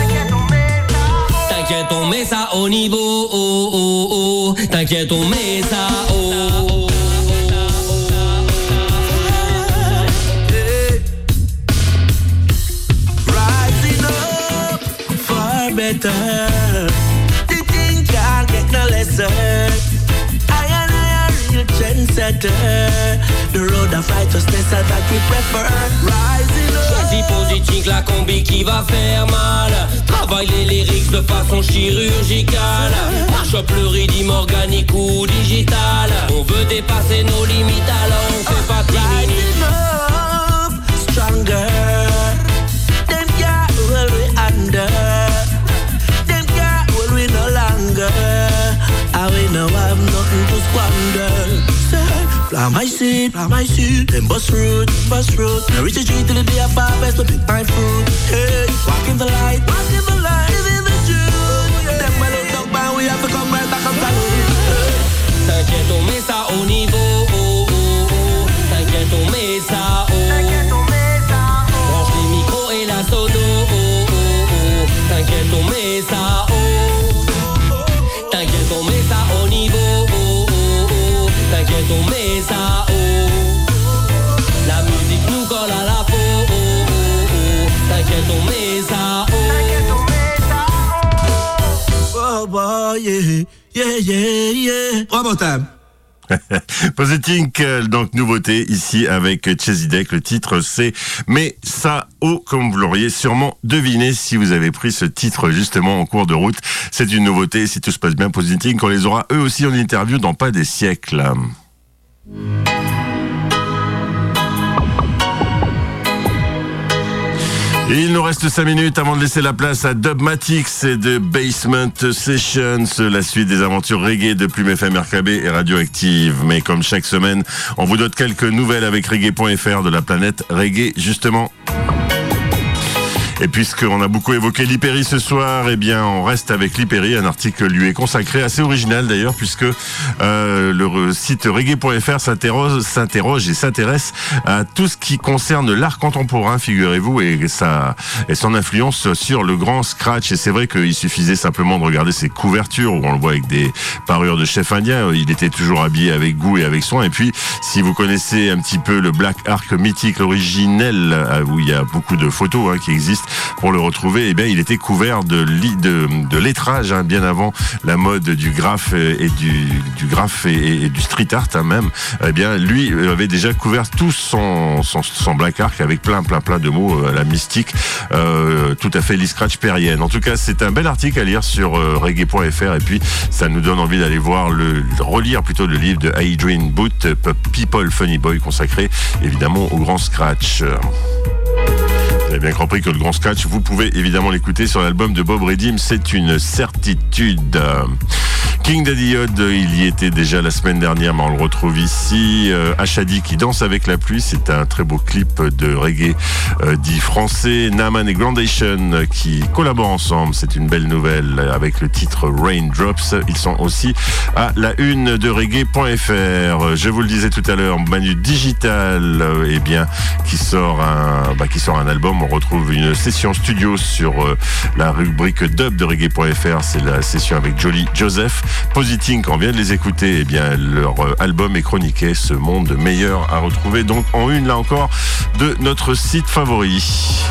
T'inquiète, on met ça au niveau. oh, oh, oh. T'inquiète, on met better. The thing can't get no lesser. I and I a real trendsetter. The road of righteousness is that we prefer. Rising up. Choisis positique, la combi qui va faire mal. Travaille les lyrics de façon chirurgicale. Marche le rythme organique ou digital. On veut dépasser nos limites, alors on fait pas. Rising up, stronger. Them we under. Nothing to squander. Fly my seed, fly my seed. Them bust road, bust road. Now reach the street till the day of harvest, no pick my fruit. Hey, walk in the light, walk in the light, in the truth. Them well out dog band, we have to come right back and. Hey. T'inquiète, on met ça au niveau. oh, oh, oh. T'inquiète, on met ça Haut. La musique nous colle à la peau. oh, oh, oh. T'inquiète, on met ça haut. Oh boy, yeah, yeah, yeah, euh, donc nouveauté ici avec Chezidek. Le titre c'est Mais ça oh, comme vous l'auriez sûrement deviné si vous avez pris ce titre justement en cours de route. C'est une nouveauté. Si tout se passe bien, Positink, on les aura eux aussi en interview dans pas des siècles. Il nous reste 5 minutes avant de laisser la place à Dubmatix et de Basement Sessions, la suite des aventures reggae de Plume FM RKB et Radioactive. Mais comme chaque semaine, on vous donne quelques nouvelles avec reggae.fr de la planète reggae justement. Et puisqu'on a beaucoup évoqué l'Hyperi ce soir, eh bien, on reste avec l'Hyperi. Un article lui est consacré, assez original d'ailleurs, puisque euh, le site reggae.fr s'interroge, et s'intéresse à tout ce qui concerne l'art contemporain, figurez-vous, et sa et son influence sur le grand scratch. Et c'est vrai qu'il suffisait simplement de regarder ses couvertures, où on le voit avec des parures de chef indien. Il était toujours habillé avec goût et avec soin. Et puis, si vous connaissez un petit peu le Black Ark mythique, originel, euh, où il y a beaucoup de photos hein, qui existent, pour le retrouver, eh bien, il était couvert de, li- de, de lettrage hein, bien avant la mode du graphe et du, et, du street art hein, même. Eh bien, lui euh, avait déjà couvert tout son, black arc avec plein, plein, plein de mots euh, à la mystique, euh, tout à fait Lee Scratch Perrienne. En tout cas, c'est un bel article à lire sur euh, reggae.fr et puis ça nous donne envie d'aller voir le relire plutôt le livre de Adrian Booth, euh, People Funny Boy, consacré évidemment au grand scratch. Vous avez bien compris que le grand scratch, vous pouvez évidemment l'écouter sur l'album de Bob Redim, c'est une certitude. Euh, King Daddy Odd, il y était déjà la semaine dernière, mais on le retrouve ici. Euh, Ashadi qui danse avec la pluie, c'est un très beau clip de reggae euh, dit français. Naman et Grandation euh, qui collaborent ensemble, c'est une belle nouvelle avec le titre Raindrops. Ils sont aussi à la une de reggae.fr. Je vous le disais tout à l'heure, Manu Digital, euh, eh bien, qui sort un, bah, qui sort un album. On retrouve une session studio sur euh, la rubrique dub de reggae.fr. C'est la session avec Jolly Joseph. Positing, quand on vient de les écouter, eh bien, leur euh, album est chroniqué, ce monde meilleur à retrouver. Donc, en une, là encore, de notre site favori.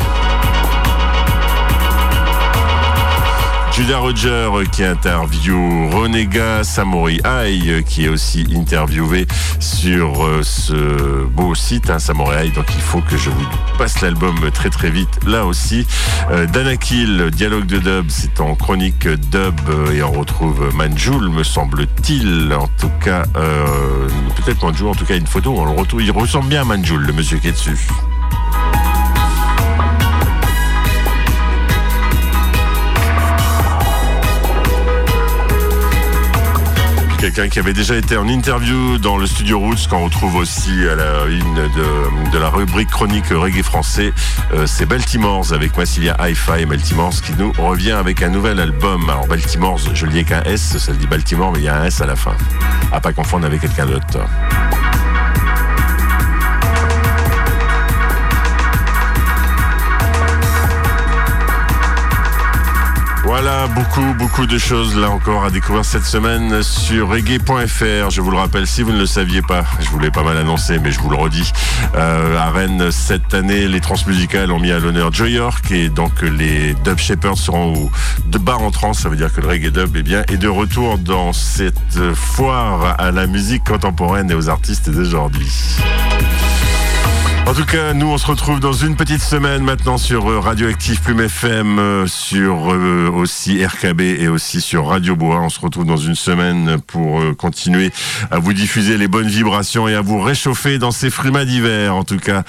Julia Roger euh, qui interview Renega Samori Eye euh, qui est aussi interviewé sur euh, ce beau site hein, Samurai Eye donc il faut que je vous passe l'album très très vite là aussi. Danakil Dialogue de dub c'est en chronique dub et on retrouve Manjoul me semble-t-il. En tout cas peut-être Manjoul en tout cas une photo on le retrouve. Il ressemble bien à Manjoul le monsieur qui est dessus quelqu'un qui avait déjà été en interview dans le studio Roots, qu'on retrouve aussi à la une de, la rubrique chronique reggae français. Euh, c'est Baltimores avec Massilia Hi-Fi. Baltimores qui nous revient avec un nouvel album. Alors Baltimores, je le dis avec un S, ça le dit Baltimore, mais il y a un S à la fin. À pas confondre avec quelqu'un d'autre. Voilà, beaucoup, beaucoup de choses là encore à découvrir cette semaine sur reggae.fr. Je vous le rappelle, si vous ne le saviez pas, je vous l'ai pas mal annoncé, mais je vous le redis. Euh, à Rennes, cette année, les transmusicales ont mis à l'honneur Joy York et donc les Dub Shepherds seront au, de bar en trans. Ça veut dire que le reggae dub est bien, est de retour dans cette foire à la musique contemporaine et aux artistes d'aujourd'hui. En tout cas, nous, on se retrouve dans une petite semaine maintenant sur euh, Radioactive Plume FM, euh, sur euh, aussi RKB et aussi sur Radio Bois. On se retrouve dans une semaine pour continuer à vous diffuser les bonnes vibrations et à vous réchauffer dans ces frimas d'hiver. En tout cas,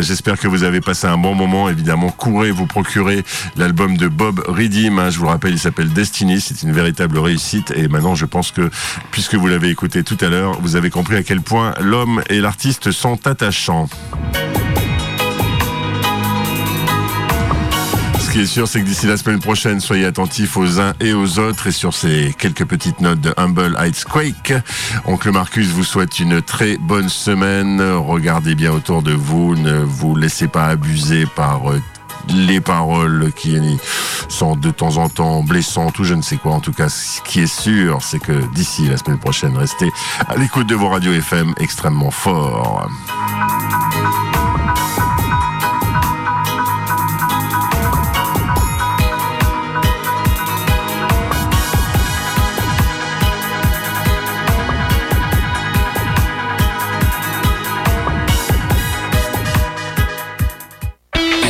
j'espère que vous avez passé un bon moment. Évidemment, courez vous procurer l'album de Bob Redim. hein. je vous le rappelle, il s'appelle Destiny. C'est une véritable réussite. Et maintenant, je pense que, puisque vous l'avez écouté tout à l'heure, vous avez compris à quel point l'homme et l'artiste sont attachants. Qui est sûr, c'est que d'ici la semaine prochaine, soyez attentifs aux uns et aux autres. Et sur ces quelques petites notes de Humble Heights Quake, Oncle Marcus vous souhaite une très bonne semaine. Regardez bien autour de vous. Ne vous laissez pas abuser par euh, les paroles qui sont de temps en temps blessantes ou je ne sais quoi. En tout cas, ce qui est sûr, c'est que d'ici la semaine prochaine, restez à l'écoute de vos radios FM extrêmement forts.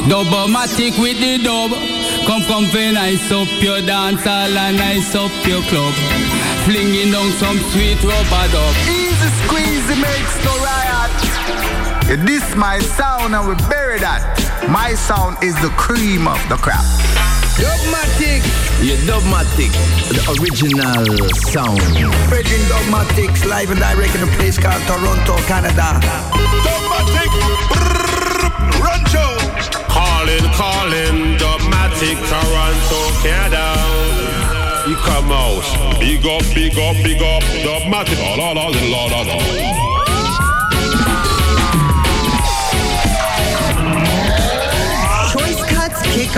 Dubmatix with the dub. Come come fi nice up your dance hall and nice up your club. Flinging down some sweet rubber dub. Easy squeezy makes no riot. Yeah, this my sound and we bury that. My sound is the cream of the crop. Dubmatix, yeah, Dubmatix, the original sound. Spreading dogmatics live and direct in a place called Toronto, Canada. Dogmatic, run show. Calling, calling, Dubmatix, Toronto, Canada. You come out, big up, big up, big up, Dubmatix, la la la la la. Choice cuts kick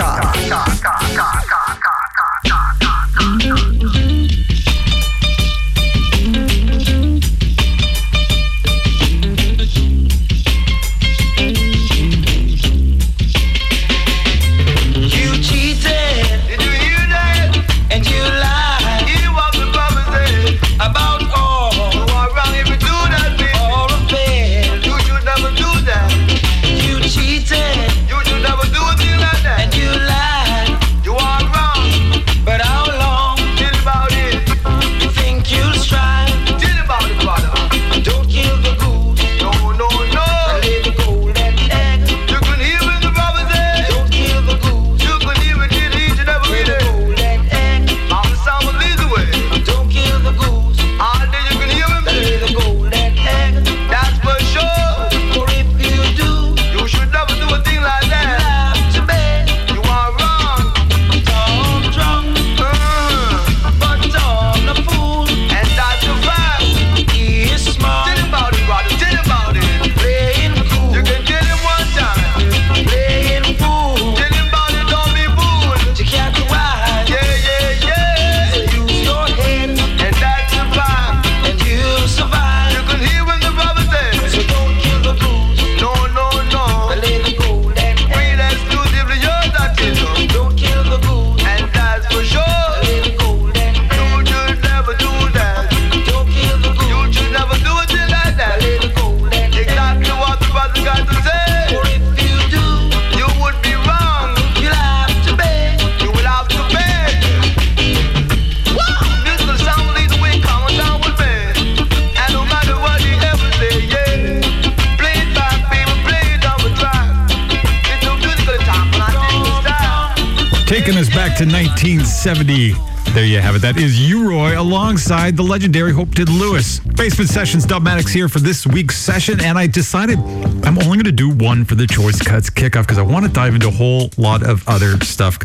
1970. There you have it. That is U-Roy alongside the legendary Hopeton Lewis. Basement Sessions Dubmatix here for this week's session, and I decided I'm only going to do one for the Choice Cuts kickoff because I want to dive into a whole lot of other stuff,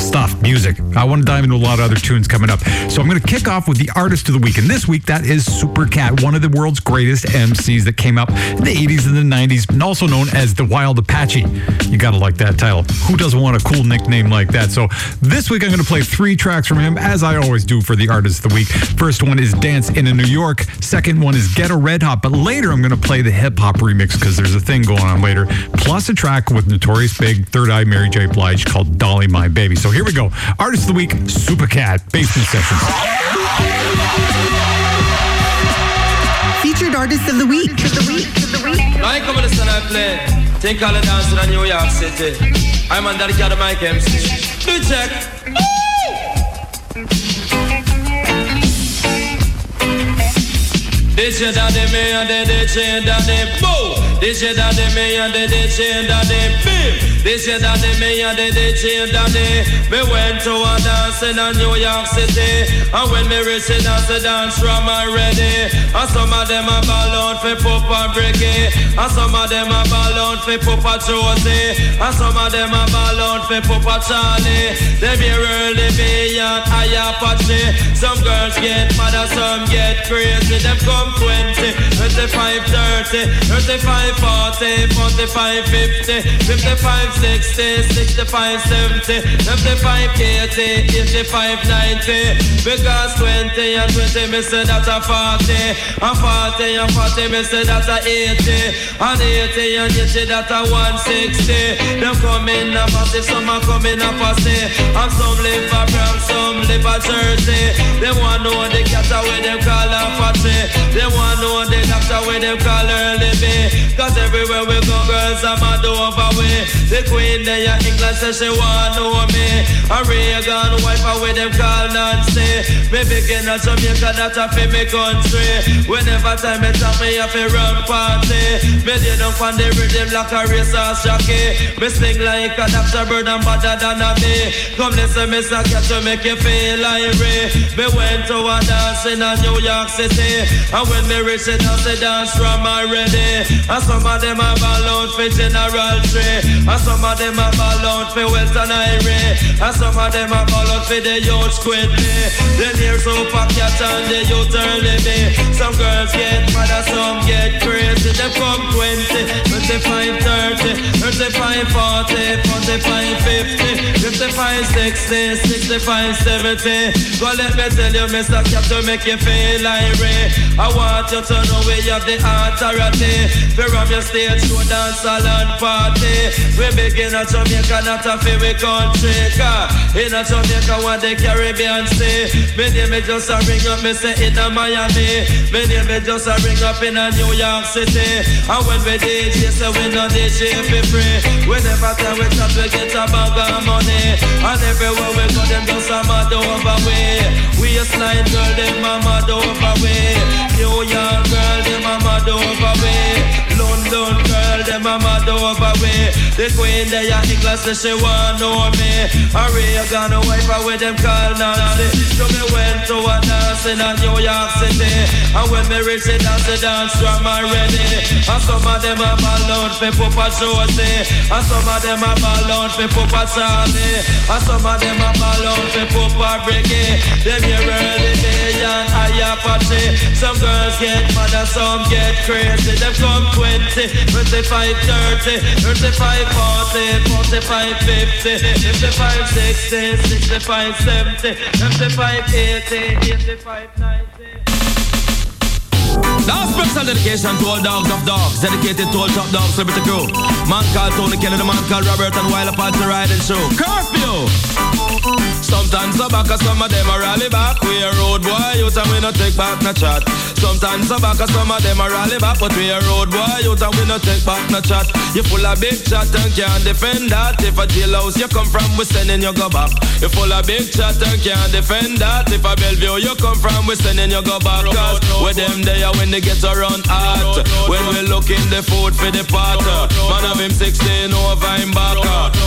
stuff, music. I want to dive into a lot of other tunes coming up. So I'm going to kick off with the artist of the week, and this week that is Super Cat, one of the world's greatest MCs that came up in the 80s and the 90s, and also known as the Wild Apache. You got to like that title. Who doesn't want a cool nickname like that? So this week I'm going to play three tracks from him, as I always do for the artist of the week. First one is Dance in a New York. Second one is Ghetto Red Hot. But later I'm going to play the hip hop remix because there's a thing going on later. Plus a track with Notorious Big, Third Eye Mary J. Blige called Dolly My Baby. So here we go. Artist of the week, Super Cat, Basement Sessions. Featured artist of the week. I come to listen and play. Think all the dance in New York City. I'm on Daddy Cat Mike MC. Do check. This your daddy me and the this your daddy boo. This your daddy me and the this your daddy bim. This your daddy me and the this your daddy. Me went to a dance in a New York City, and when me reach the dance, the dance from already. And some of them a ball out for Papa Bricky, and some of them a ball out for Papa Josie, and some of them a ball out for Papa Charlie. Them here early me and I Apache. Some girls get mad and some get crazy. Them come 20, 25, 30, 35, 40, 45, 50, 55, 60, 65, 70, 75, 80, 85, 90. Because 20 and 20, me say that's a 40. And 40 and 40, me say that's a 80. And 80 and 80, that's a 160. Them come in a posse, some a come in a posse. And some live a Bronx, some live a Jersey. They want know the cat where them call a fatty. They want know the doctor where them call her Cause everywhere we go, girls are mad over we. The queen there, your England says she want know me. A Reagan wife where them call Nancy. Me begin at Jamaica, that a fi me country. Whenever time it tell me a run party. Me dey down on the rhythm like a racehorse jockey. Me sing like a Dr. Bird and better than a me. Come listen, me say catch to make you feel like Me went to a dance in a New York City. And when me reach it, I say dance from already. And some of them a ball for General Tree. And some of them a ball for Welton Irie. And some of them a ball for the youth me. Then here's Super Cat and the youth early me. Some girls get mad and some get crazy. They come 20, 25, 30, 35, 40, 45, 50, 55, 60, 65, 70. Go let me tell you, Mr. Cap, to make you feel irate. I want you to know we have the authority. From your stage show, dance, and party. We begin at Jamaica, not a favorite country. Car in a Jamaica, want the Caribbean Sea. Me name is just a ring up, me say in a Miami. Me name is just a ring up in a New York City. And when we DJ, say we no DJ for free. Whenever time we chat, we get a bag of money. And everywhere we go, them just a mad over way. We a slide girl, them a mad over way. New York girl, them a mad over way. London girl, them a mad over way. The queen they a England say she want know me. A Reagan wife a with them call Nancy. So me went to a dance in a New York City. And when me reach the dance, the dance drum already. And some of them a ball out for Papa Josie. And some of them a ball out for Papa Charlie. And some of them a ball out for Papa Bricky. Them here early day and I Apache. Some girls get mad and some get crazy. Them come 20, 25, 30, 35, 40, 45, 50, 55, 60, 65, 70, 75, 80, 85, 90. Now special dedication to all dogs of dogs, dedicated to all top dogs, celebrity crew. Man called Tony Kelly, the man called Robert, and while apart the riding show. Curfew! Sometimes I back, some of them are rally back. We a road boy, youth and we no take back no chat. Sometimes I back, some of them are rally back, but we a road boy, youth and we no take back no chat. You full of big chat and can't defend that. If a jailhouse you come from, we sending you go back. You full of big chat and can't defend that. If a Bellevue you come from, we sending you go back. Cause with them there when they get around hot. When we looking the food for the pot. Man have him 16 over him back.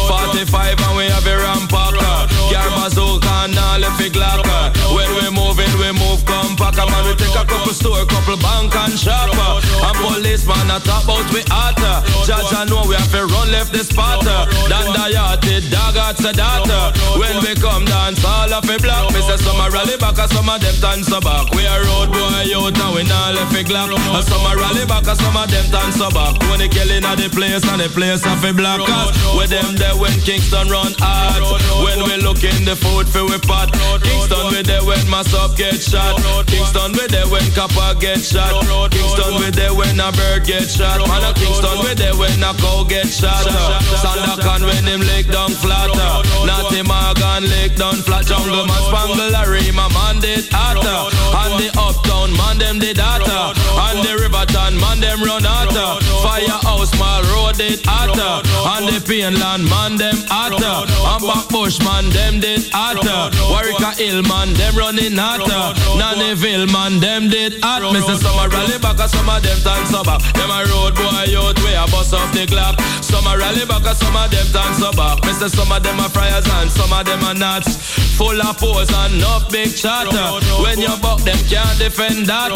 45 and we have a rampacker. Car bazooka and all if it glock. When we moving, we move compact. Man, we take a couple store, couple bank and shop. And policeman a talk about we hotter. Judge I know we have to run left the spot. Dan the dog at the data. When we come dance, all of it block. Some a rally back, some of them dance back. We a road boy out and we not left it glock. And some a rally back, and some of them dance back. When they killing at the place and the place of it block. Cause with them there when Kingston run hard. When we look in the food for we pot. Kingston we there when mass up get shot. Kingston we there when copper get shot. Kingston we there when a bird get shot. Man a Kingston we there when a cow get shot. Sandakan when him leg down flat. Natty Morgan leg down flat. Jungle man spangle a rima man did hotter. And the uptown man them did hotter. And man them run hotter. Firehouse mall road did hotter. And the Painland man them hotter. And Backbush man them did hotter. Warwick Hill man them running hotter. Nannyville man them did hot. Mr. Summer rally back and some of them dance back. Them a road boy out way a bust off the clock. Some a rally back and some of them dance back. Mr. Some of them are friars and some of them are nuts. Full of pose and no big chatter. When you buck them can't defend that.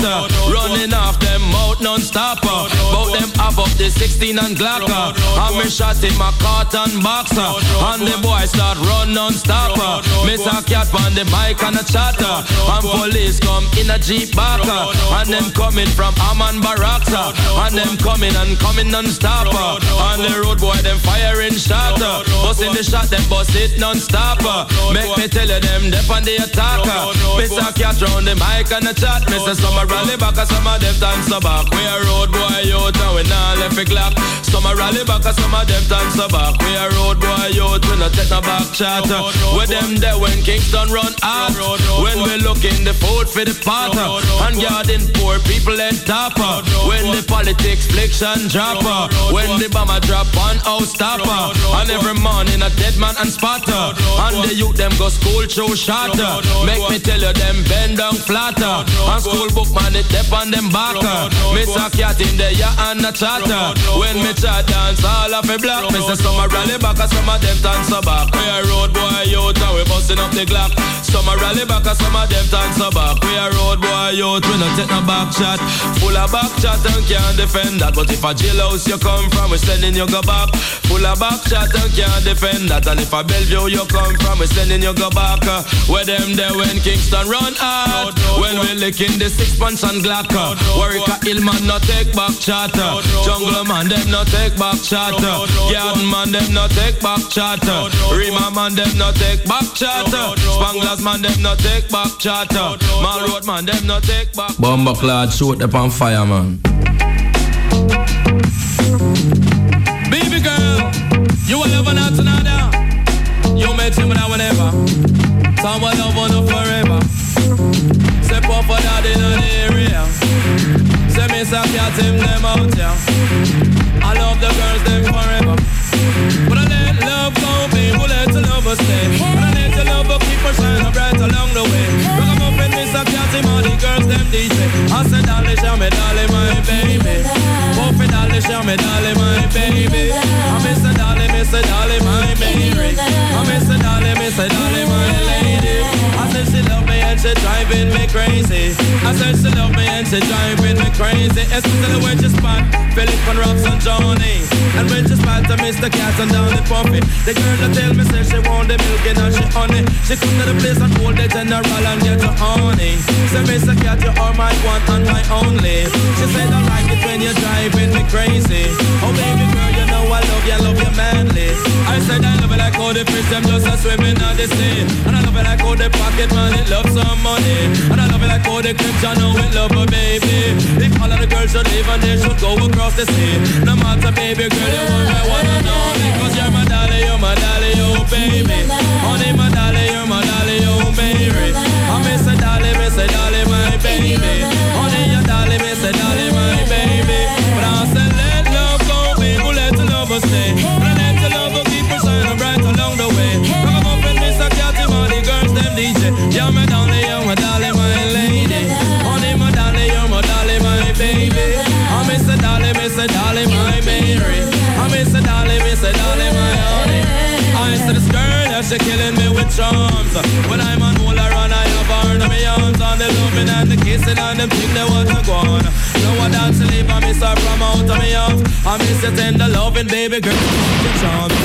Running off them mouth non-stopper. Bout them have up the 16 and Glocker. And me shot him a carton boxer. And the boy start run non-stopper. Miss a cat on the mic and a chatter. And police come in a jeep backer. And them coming from Amman Baraksa. And them coming and coming non-stopper. On the road boy them firing shatter. Busting the shot them bust it non-stopper. Make me tell you them dep on the attacker. Miss a cat round the mic and a chat. Miss a summer rally back and some of them dance back. We a road boy out and we not left it clock. Some a rally back and some of them dance back. We a road boy out, we not take no back chat. With them there when Kingston run out. When we look in the food for the potter. And garden poor people head topper. When the politics fliction dropper. When the bomber drop on house stopper. And every morning a dead man and spotter. And the youth them go school show shatter. Make me tell you them bend down flatter. And school book man it dep on them backer. Miss a cat in there yeah and a chatter. When me chat dance all of me block. Miss a rally back and some of them dance back. We a road boy out and we busting up the Glock. Some a rally back and some of them dance back. We a road boy out, we not take no back chat. Full of back chat and can't defend that. But if a jailhouse you come from, we sending you go back. Full of back chat and can't defend that. And if a Bellevue you come from, we sending you go back. Where them there when Kingston run out. When we licking the six punch and Glock. uh, Warwick Hill man no take back chatter. Jungle man them no take back chatter. Garden man them no take back chatter. Rima man them no take back chatter. Spanglers man them no take back chatter. Mall road man them no take back. Bomber clad, shoot up on fire, man. Baby girl, you will never not another. You met him now whenever. Someone love one up forever. Step up for that in the me say cat him them out yeah. I love the girls them forever. But I let love go, babe. We'll let the love stay. But I let the love keep on shining bright along the way. Rock up and miss a cat him all the girls them DJ. I said, darling, show me, darling, my baby. It, darling, show me, darling, my baby. I miss a darling, miss a darling, my Mary. I miss a darling, miss a darling, my lady. And she driving me crazy. I said she love me and she driving me crazy. Especially when she spot Philip and Robson Johnny. And when she spot to Mr. Cat and down the puppy. The girl that tell me say she want the milk and she honey. She come to the place and hold the general and get her honey. Say Mr. Cat you are my one and my only. She said I like it when you're driving me crazy. Oh baby girl you know I love you, I love you manly. I said I love it like how the fish them just a swimming on the sea. And I love it like how the pocket man it love some money. And I love it like how the clips I know it love a baby. If all of the girls should leave and they should go across the sea. No matter baby girl you want me wanna know because you're my dolly, you're my dolly, oh baby. Honey my dolly, charms. When I'm on all around, I have heard of arms on the loving and the kissing and them things they want to go on. No I dance to leave, I miss her from out of my arms. I miss your tender loving, baby girl, your charms.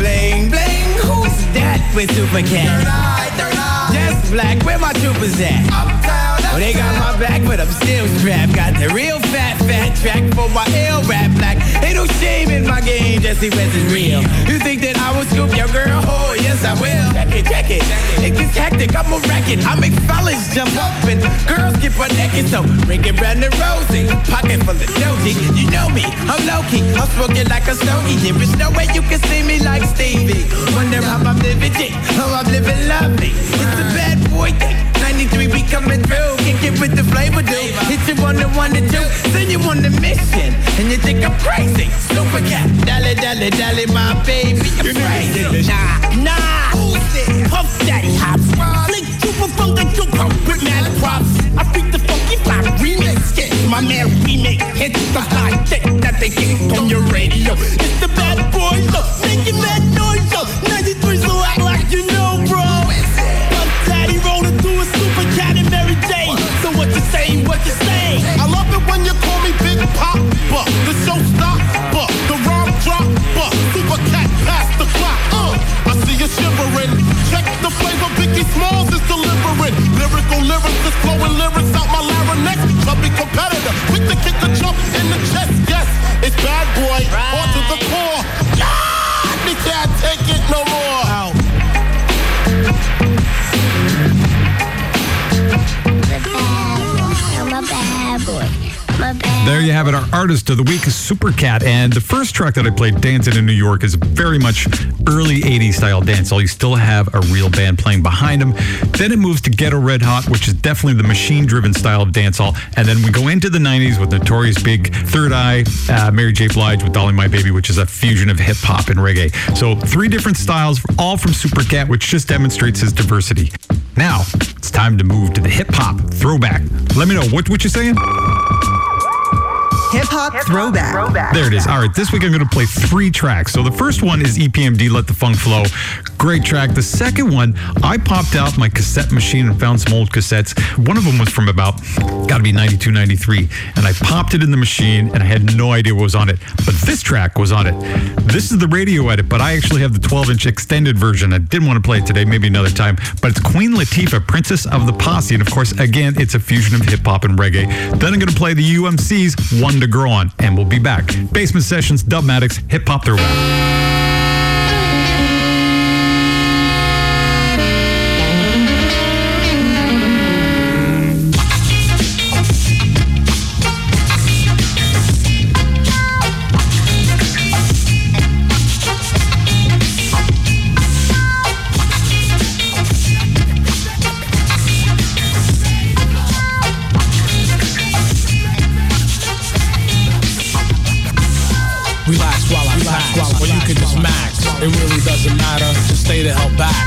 Bling, bling, who's that with super cat? They're right, they're right. Just black, where my troopers at? Uptown. Well, they got my back, but I'm still strapped. Got the real fat, fat track for my ill rap black. Ain't no shame in my game, Jesse West is real. You think that I will scoop your girl? Oh, yes, I will. Check it, check it. It gets hectic, I'm a racket. I make fellas jump up and girls get butt naked. So, Ricky Brandon Rosie, pocket full of doji. You know me, I'm low key. I'm smoking like a stogie. There is no way you can see me like Stevie. Wonder how I'm living it, how I'm living lovely. It's a bad boy 93, we coming through. Kick it with the flavor, dude. Hit you on the one and two. Send you on the mission. And you think I'm crazy. Super cat. Dally, dally, dally, my baby. You're crazy. Nah, nah. Who's this? Puff Daddy Hops. Flick funk and you pump with mad props. I freak the funky fly remix. Get my man remake. Hit the high tech that they get on your radio. It's the bad boy, look. Making that noise, look. 93, so act like you know, bro. What you say? I love it when you call me Big but the show stop, the rhyme drop, but Super Cat past the clock. Uh, I see you shivering. Check the flavor Biggie Smalls is delivering. Lyrical lyrics is flowing lyrics out my larynx. Chubby competitor, quick to kick a jump in the chest. Yes, it's bad boy, on There you have it. Our artist of the week is Supercat. And the first track that I played, Dancing in New York, is very much early 80s style dancehall. You still have a real band playing behind him. Then it moves to Ghetto Red Hot, which is definitely the machine driven style of dancehall. And then we go into the 90s with Notorious Big, Third Eye, uh, Mary J. Blige with Dolly My Baby, which is a fusion of hip hop and reggae. So three different styles, all from Supercat, which just demonstrates his diversity. Now, it's time to move to the hip hop throwback. Let me know, what, what you saying? Hip hop throwback. There it is. All right, this week I'm going to play three tracks. So the first one is E EPMD, Let the Funk Flow. Great track. The second one, I popped out my cassette machine and found some old cassettes. One of them was from about, got to be 92, 93. And I popped it in the machine and I had no idea what was on it. But this track was on it. This is the radio edit, but I actually have the 12 inch extended version. I didn't want to play it today, maybe another time. But it's Queen Latifah, Princess of the Posse. And of course, again, it's a fusion of hip hop and reggae. Then I'm going to play the UMC's One to Grow On. And we'll be back. Basement Sessions, Dubmatix, Hip Hop Throwback. Or you can just max. It really doesn't matter, just stay the hell back.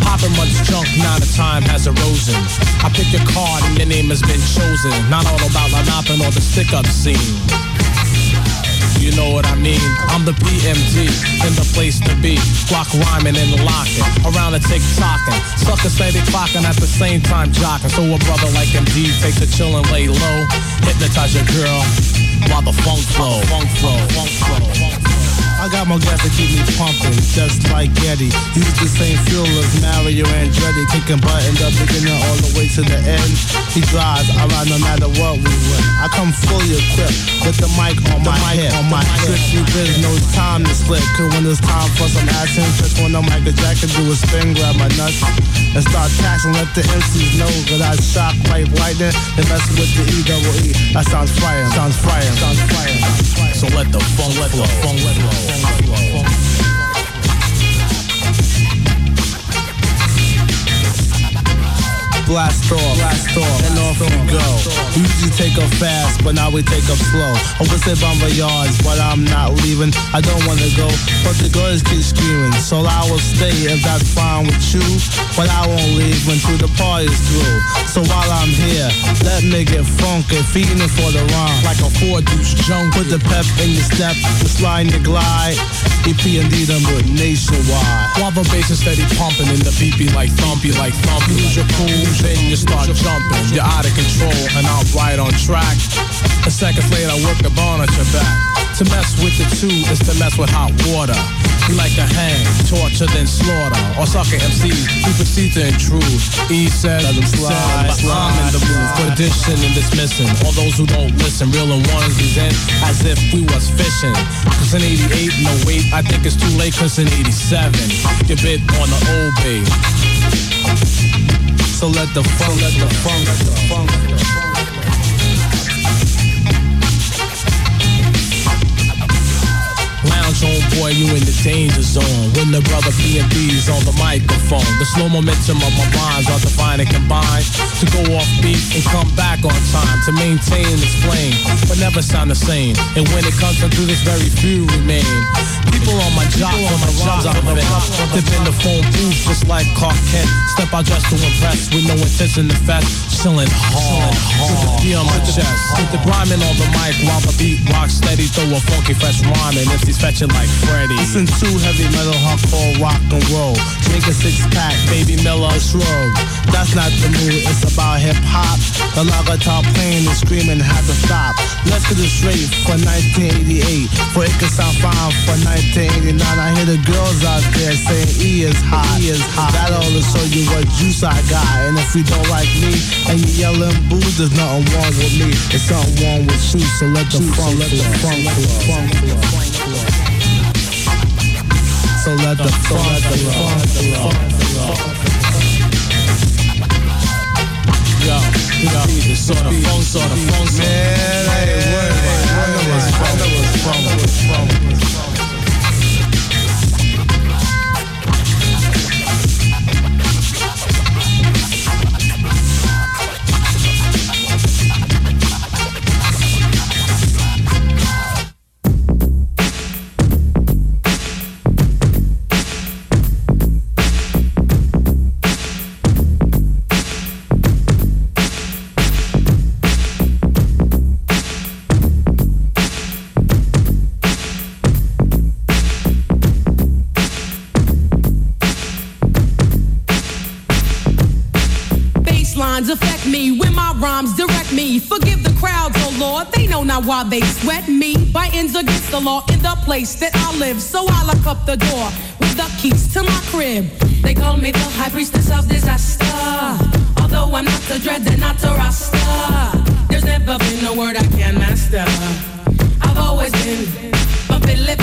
Popping much junk, now the time has arisen. I pick your card and your name has been chosen. Not all about mopping or the stick up scene. You know what I mean? I'm the PMG in the place to be. Rock rhyming and locking around the tick tocking. Sucker they clocking at the same time jocking. So a brother like MD takes a chill and lay low. Hypnotize your girl while the funk flow. Funk flow. Funk flow. I got my gas to keep me pumping, just like Getty. Use the same fuel as Mario Andretti, kicking butt in the beginning all the way to the end. He drives, I ride no matter what we win. I come fully equipped with the mic on my hip. On my Strictly biz, no time to split. Cause when it's time for some action, just when the Michael Jackson do a spin, grab my nuts and start taxing. Let the MCs know that I shock like lightning and mess with the E double E. That sounds fire, sounds fire, sounds fire. So let the funk let the funk flow. 像 blast off, blast off, and off we go. We usually take off fast, but now we take off slow. I would say bon Yards, but I'm not leaving. I don't wanna go, but the girls keep screaming. So I will stay if that's fine with you. But I won't leave until the party's through. So while I'm here, let me get funky, feeding for the rhyme. Like a four deuce junk, put the pep in your step, the slide and your glide. EP and D with nationwide. The bass is steady pumping and the beat be like thumpy, like thumpy. Lose your cool, then you start jumping. You're out of control. and I'm right on track. A second later, I work the bone at your back. To mess with the two is to mess with hot water. We like to hang, torture, then slaughter. Or sucker MCs who proceed to intrude. E says, let them slide, but I'm in the mood for addition and dismissing. All those who don't listen, real and ones is in as if we was fishing. Cause in 88, no wait, I think it's too late cause in 87, you bit on the old bay. So let the funk, let the funk, let the funk, let the you in the danger zone. When the brother B&B's on the microphone, the slow momentum of my rhymes are defined and combined to go off beat and come back on time to maintain and explain, but never sound the same. And when it comes to this, very few remain. People on my job, on my jobs, I'm a Dip in the phone booth just like Clark Kent. Step out dressed to impress with no intention to fess. Chillin' hard, with the P on my chest. With the rhyming on the mic while the beat rock steady. Throw a funky fresh rhyme and if he's fetching like Freddy. Listen to heavy metal, hardcore, rock and roll. Drink a six pack, baby Miller, shrug. That's not the mood, it's about hip hop. The top playing and screaming had to stop. Let's get it straight for 1988. For it can sound fine for 1989. I hear the girls out there saying E is hot. E is hot. That all to show you what juice I got. And if you don't like me and you yelling booze, there's nothing wrong with me. It's something wrong with you. So let the funk, let the funk, let the funk, flow. So let the funk, let the funk, Yo, yo, the sort of funk, sort of funk, man, I ain't worried about it. I know it's funk, I know it's funk, I know it's funk. Forgive the crowds, oh Lord, they know not why they sweat me. By ends against the law in the place that I live, so I lock up the door with the keys to my crib. They call me the high priestess of disaster. Although I'm not the dread and not the rasta. There's never been a word I can't master. I've always been a Billy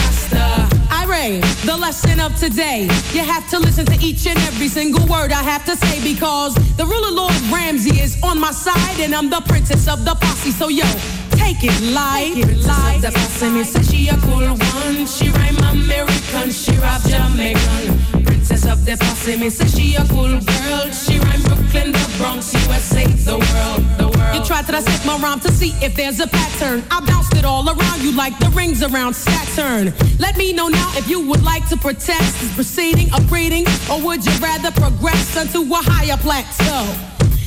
Reign the lesson of today. You have to listen to each and every single word I have to say because the ruler Lord Ramsey is on my side and I'm the princess of the posse. So yo, take it light. Light. The posse me say she a cool one. She rhyme American, she rap Jamaican. Princess of the posse me say she a cool girl. She rhyme Brooklyn, the Bronx, USA, the world, the world. You try to dissect my rhyme to see if there's a pattern. I bounced it all around you like the rings around Saturn. Let me know now if you would like to protest this proceeding, upgrading, or would you rather progress onto a higher plateau?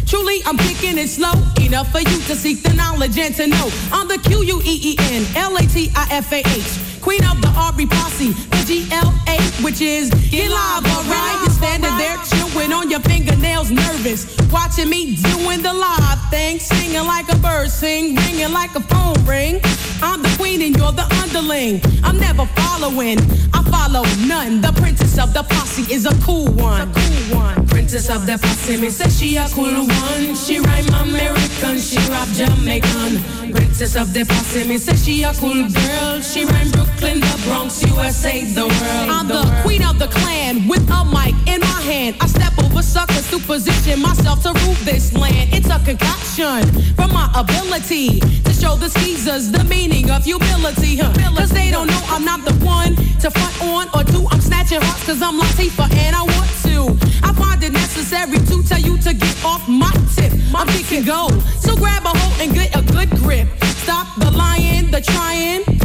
Truly, I'm kicking it slow enough for you to seek the knowledge and to know. I'm the Q U E E N L A T I F A H, Queen of the B Posse, the G L A, which is get live, alright? You're standing there chewing on your fingernails, nervous, watching me doing the live thing, singing like a bird sing, ringing like a phone ring. I'm the queen and you're the underling. I'm never following, I follow none. The princess of the posse is a cool one. cool one. Princess of the posse, me say she a cool one. She rhyme American, she rap Jamaican. Princess of the posse, me say she a cool girl. She rhyme Brooklyn, the Bronx, USA, the world. I'm the, queen of the clan with a mic in my hand. I step over suckers to position myself to rule this land. It's a concoction from my ability to show the skeezers the meaning of humility. Huh? Cause they don't know I'm not the one to front on or two. I'm snatching hearts cause I'm Latifah and I want to. I find it necessary to tell you to get off my tip. I'm kicking gold. So grab a hold and get a good grip. Stop the lying, the trying,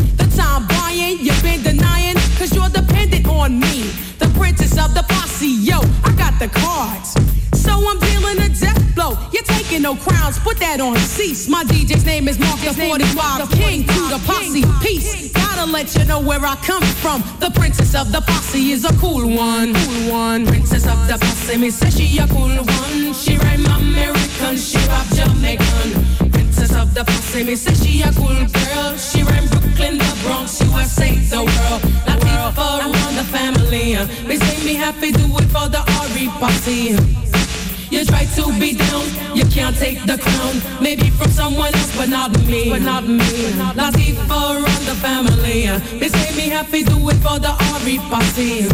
the cards. So I'm dealing a death blow. You're taking no crowns, put that on cease. My DJ's name is Marcus 45, king to the posse. Peace. Gotta let you know where I come from. The princess of the posse is a cool one. Cool one. Princess of the posse, me say she a cool one. She rhyme American, she rap Jamaican. Say me say she a cool girl. She ran Brooklyn, the Bronx, USA, the world. Latifah around the family. uh. They say me happy do it for the Ari posse. You try to be down, you can't take the crown. Maybe from someone else, but not me. But not me. Latifah around the family. uh. They say me happy do it for the Ari posse.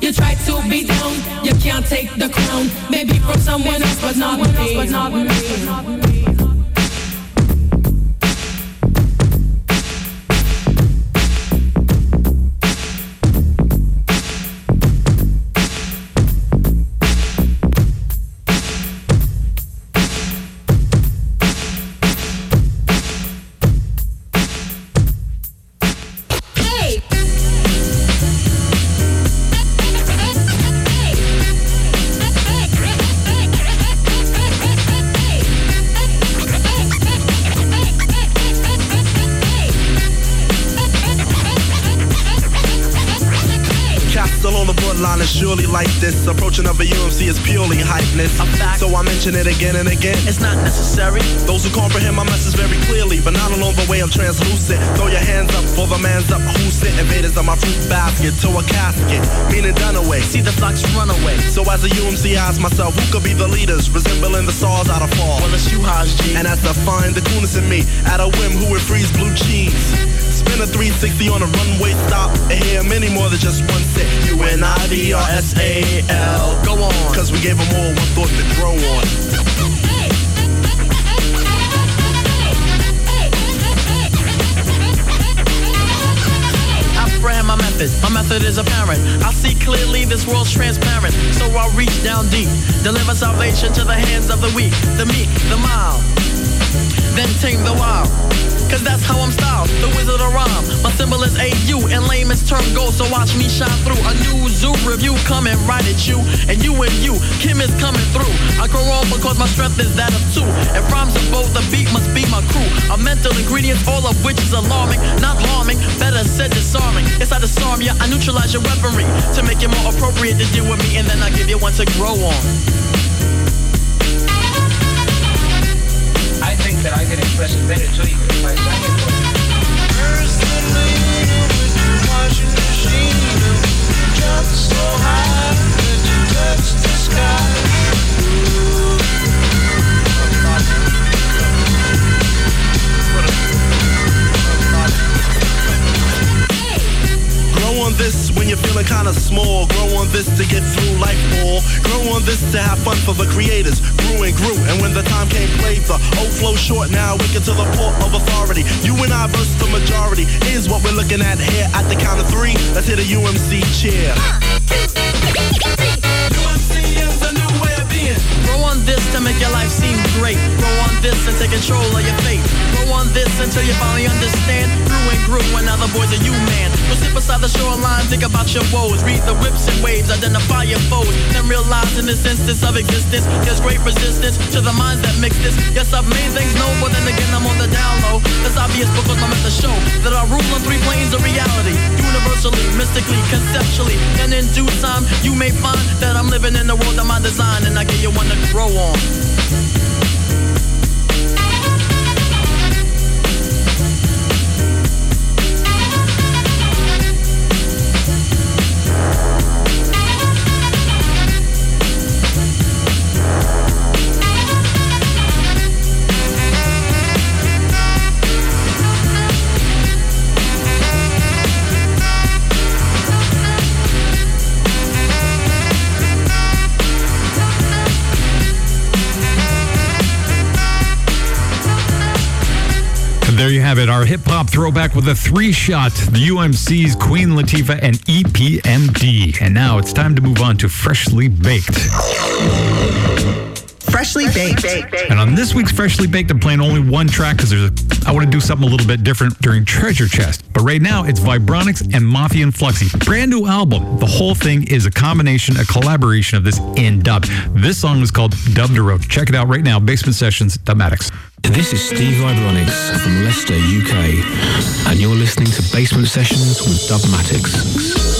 You try to be down, you can't take the crown. Maybe from someone else, but not me. But not me. Again and again. It's not necessary. Those who comprehend my message very clearly, but not along the way I'm translucent. Throw your hands up for the man's up. Who's it? Invaders on my fruit basket to a casket. Meaning done away. See the flocks run away. So as a UMC, I ask myself, who could be the leaders? Resembling the stars out of fall. Well, it's you, Hass G. And that's to find the coolness in me. At a whim, who would freeze blue cheese? Spin a 360 on a runway stop. And hear many more than just one set. U N I D R S A L. Go on. Cause we gave them all one thought to grow on. Method. My method is apparent. I see clearly this world's transparent. So I reach down deep, deliver salvation to the hands of the weak, the meek, the mild. Then tame the wild. Cause that's how I'm styled, the wizard of rhyme. My symbol is AU, and layman's term goes, so watch me shine through. A new zoo review coming right at you, and you and you, Kim is coming through. I grow on because my strength is that of two. If rhymes are both, the beat must be my crew. A mental ingredients, all of which is alarming, not harming, better said disarming. Yes, I disarm ya, I neutralize your weaponry to make it more appropriate to deal with me, and then I give you one to grow on. That I can express better to you if I sang it for you. So high that you touch the sky. Grow on this when you're feeling kinda small. Grow on this to get through life more. Grow on this to have fun for the creators. Grew and grew, and when the time came, played the old flow short. Now we get to the port of authority. You and I versus the majority. Here's what we're looking at here at the count of three. Let's hit a UMC cheer. UMC is a new way of being. Grow on this to make your life seem great. This and take control of your fate. Grow on this until you finally understand. Grew and grew, and now the boys are you, man. Go sit beside the shoreline, think about your woes. Read the whips and waves, identify your foes. Then realize in this instance of existence, there's great resistance to the minds that mix this. Yes, I've made things known, but then again, I'm on the down low. That's obvious because my method show that I rule on three planes of reality. Universally, mystically, conceptually. And in due time, you may find that I'm living in the world of my design, and I give you one to grow on. Have it, our hip hop throwback with a three shot, the UMC's Queen Latifah and EPMD. And now it's time to move on to Freshly Baked. Freshly baked. And on this week's Freshly Baked, I'm playing only one track because there's a, I want to do something a little bit different during Treasure Chest. But right now, it's Vibronics and Mafia and Fluxy. Brand new album. The whole thing is a combination, a collaboration of this in dub. This song is called Dub the Road. Check it out right now. Basement Sessions, Dubmatix. This is Steve Vibronics from Leicester, UK, and you're listening to Basement Sessions with Dubmatix.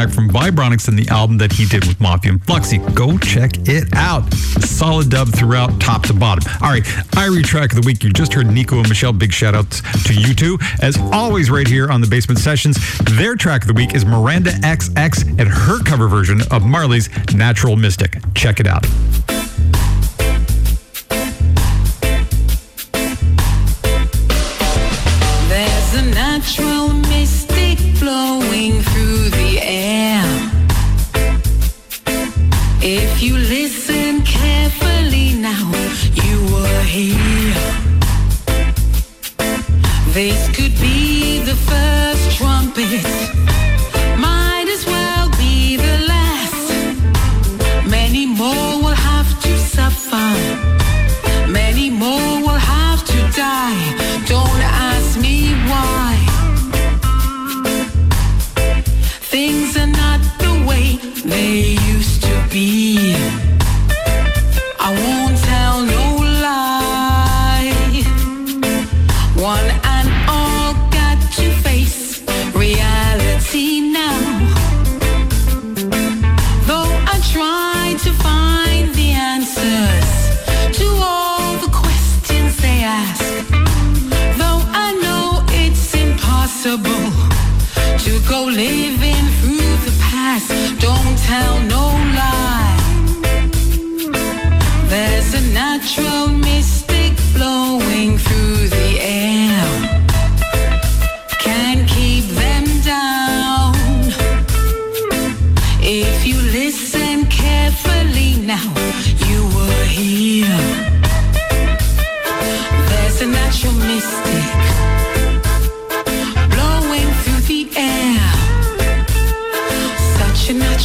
Track from Vibronics and the album that he did with Mafia and Fluxy. Go check it out. Solid dub throughout, top to bottom. All right, Irie track of the week. You just heard Nico and Michelle. Big shout outs to you two. As always, right here on the Basement Sessions, their track of the week is Miranda XX and her cover version of Marley's Natural Mystic. Check it out.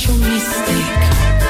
Such a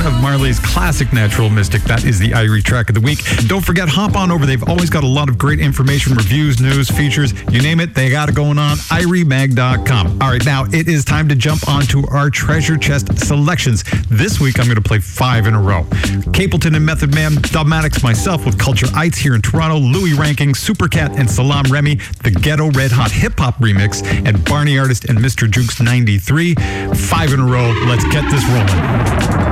of Marley's classic Natural Mystic. That is the Irie track of the week. Don't forget, hop on over. They've always got a lot of great information, reviews, news, features, you name it, they got it going on. IrieMag.com. All right, now it is time to jump onto our treasure chest selections. This week, I'm going to play five in a row. Capleton and Method Man, Dubmatix, myself with Culture Ites here in Toronto, Louie Rankin, Supercat and Salaam Remi, the Ghetto Red Hot Hip Hop Remix, and Barney Artist and Mr. Jukes 93. Five in a row. Let's get this rolling.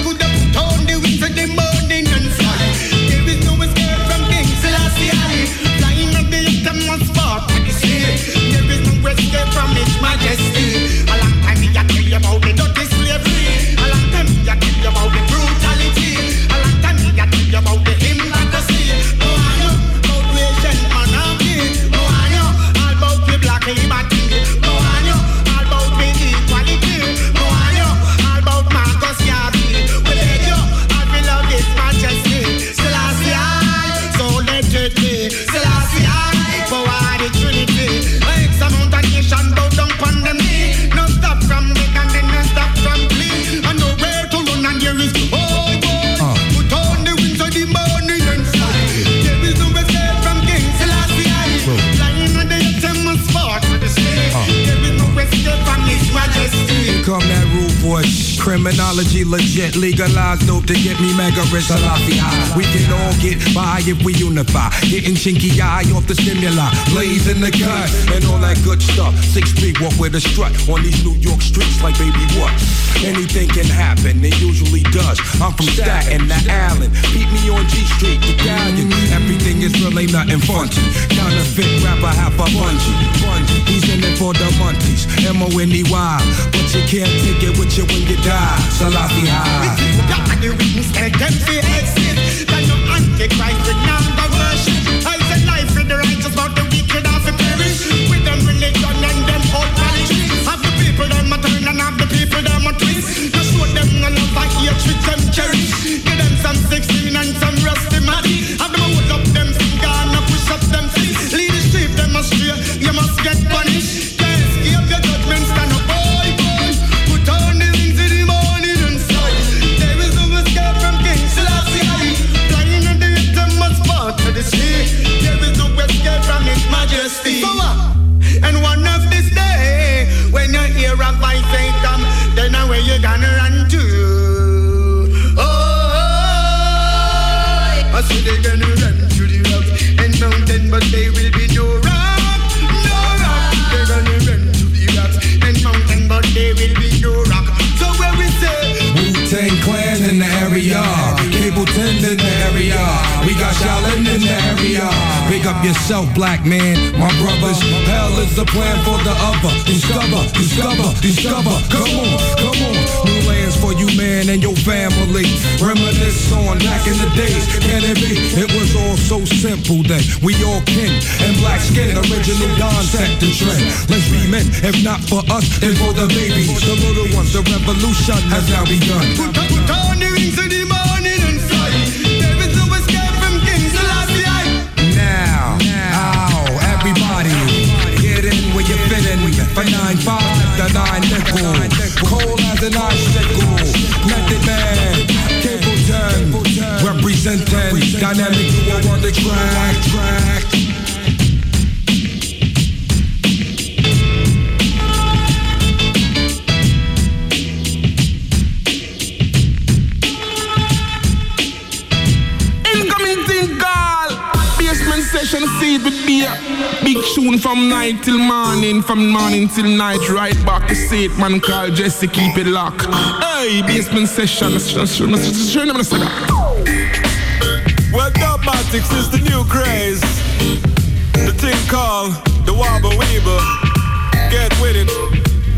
criminology legit. Legalized dope to get me mega rich. Salafi high. We can all get by if we unify. Getting chinky eye off the stimuli. Blaze in the cut and all that good stuff. Six feet walk with a strut on these New York streets like baby what? Anything can happen, it usually does. I'm from Staten to Allen. Beat me on G Street, Italian. Everything is really nothing funky. Counterfeit rapper, half a bungee. For the monkeys. M-O-N-E-Y. But you can't take it with you when you die. Salafi high. The them for exit. That antichrist with number has now begun. Night till morning, from morning till night. Right back to it, man. Call Jesse, keep it locked. Hey, basement session. Well, Dubmatix is the new craze. The thing called the Wobble Weeble. Get with it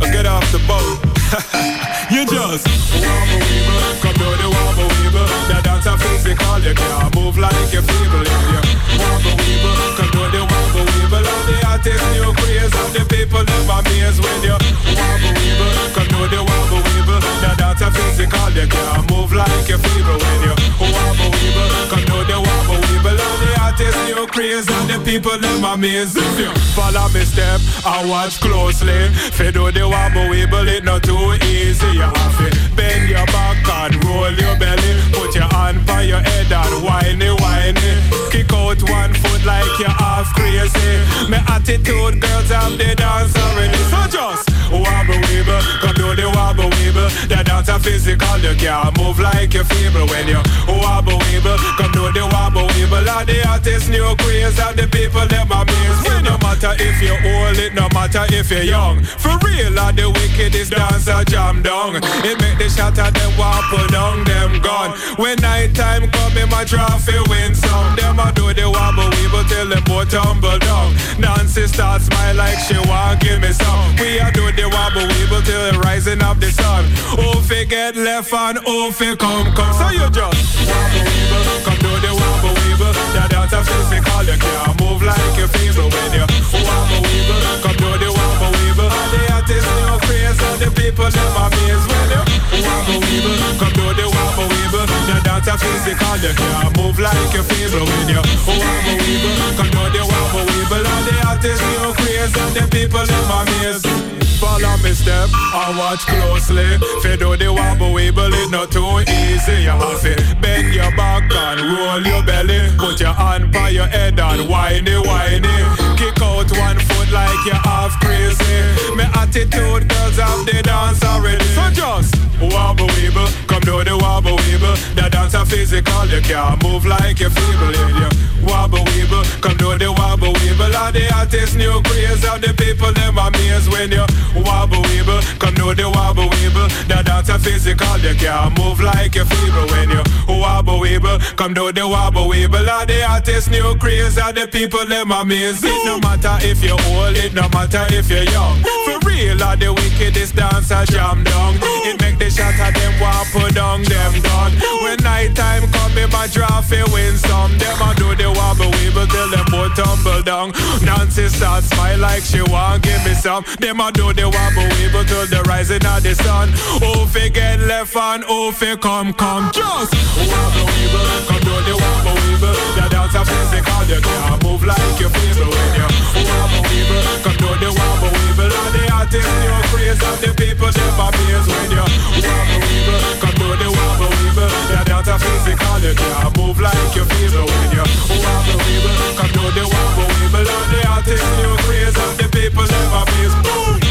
or get off the boat. you just Wobble Weeble, come do the Wobble Weeble. That dance a physical, you can't move like a feeble. You Wobble Weeble, come do the Wobble Weeble. All the artists new craze and the people never amaze when you Wobble Weeble, come do the Wobble Weeble. That dance a physical, you can't move like a feeble. When you Wobble Weeble, come do the Wobble Weeble. All the artists new craze and the people never amaze. If you follow me step and watch closely, fi do the Wobble Weeble, it not too easy. You have to bend your back and roll your belly. Put your hand by your head and whiny, whiny. Kick out one foot like you're half crazy. My attitude, girls have the dance already. So just wobble weeble, come do the wobble weeble. The dance a physical, you can't move like you're feeble. When you wobble weeble, come do the wobble weeble. All the artists new queens, and the people them amaze. When no matter if you're old, it no matter if you're young. For real, all the wickedest dancer jam down. It make the and them wobble down them gun. When night time come, in my trophy win some. Them a do the wobble weeble till the boat tumble down. Nancy start smile like she want give me some. We a do the wobble weeble till the rising of the sun. Who fi get left and who fi come come. So you just wobble weeble, come do the wobble weeble. That dance a physical, you can't move like a feeble when you wobble weeble. Come do the wobble. All the artists new craze and the people them amaze when you wobble weeble. Come do the wobble weeble. That dance a physical, you can't move like a feeble when you wobble weeble. Come do the wobble weeble. All the artists new craze and the people them amaze. Follow me step and watch closely. Fi do the wobble weeble, it not too easy. You have to bend your back and roll your belly. Put your hand by your head and whiny, whiny. Kick out one foot like you're half crazy. Me attitude, girls have the dance already. So just wobble weeble, come do the wobble weeble. The dance a physical, you can't move like you're feeble. Yeah. Wobble weeble, come do the wobble weeble. All the artists new craze of the people them amaze when you wobble weeble, come do the wobble weeble. The dance a physical, you can't move like you're feeble when you wobble weeble, come do the wobble weeble. All the artists new craze of the people them amaze. It no matter if you're old, it no matter if you're young. For real, all the wickedest dancer jam down. It make the shot of them want down them dog. When night time come, in my fi win some. Them a do the wobble weeble till them both tumble down. Nancy start smile like she want give me some. Them a do the wobble weeble till the rising of the sun. Who fi get left and who fi come come just wobble weeble. Come do the wobble weeble. The dance a physical, you can't move like you feel when you wobble weeble. Come do the wobble weeble. And the artists new craze and the people them amaze when you wobble weeble. Come do the wobble weeble. The dance a physical, you can't move like you feel when you wobble weeble. Come do the wobble weeble. And the artists new craze the people them amaze. Boom.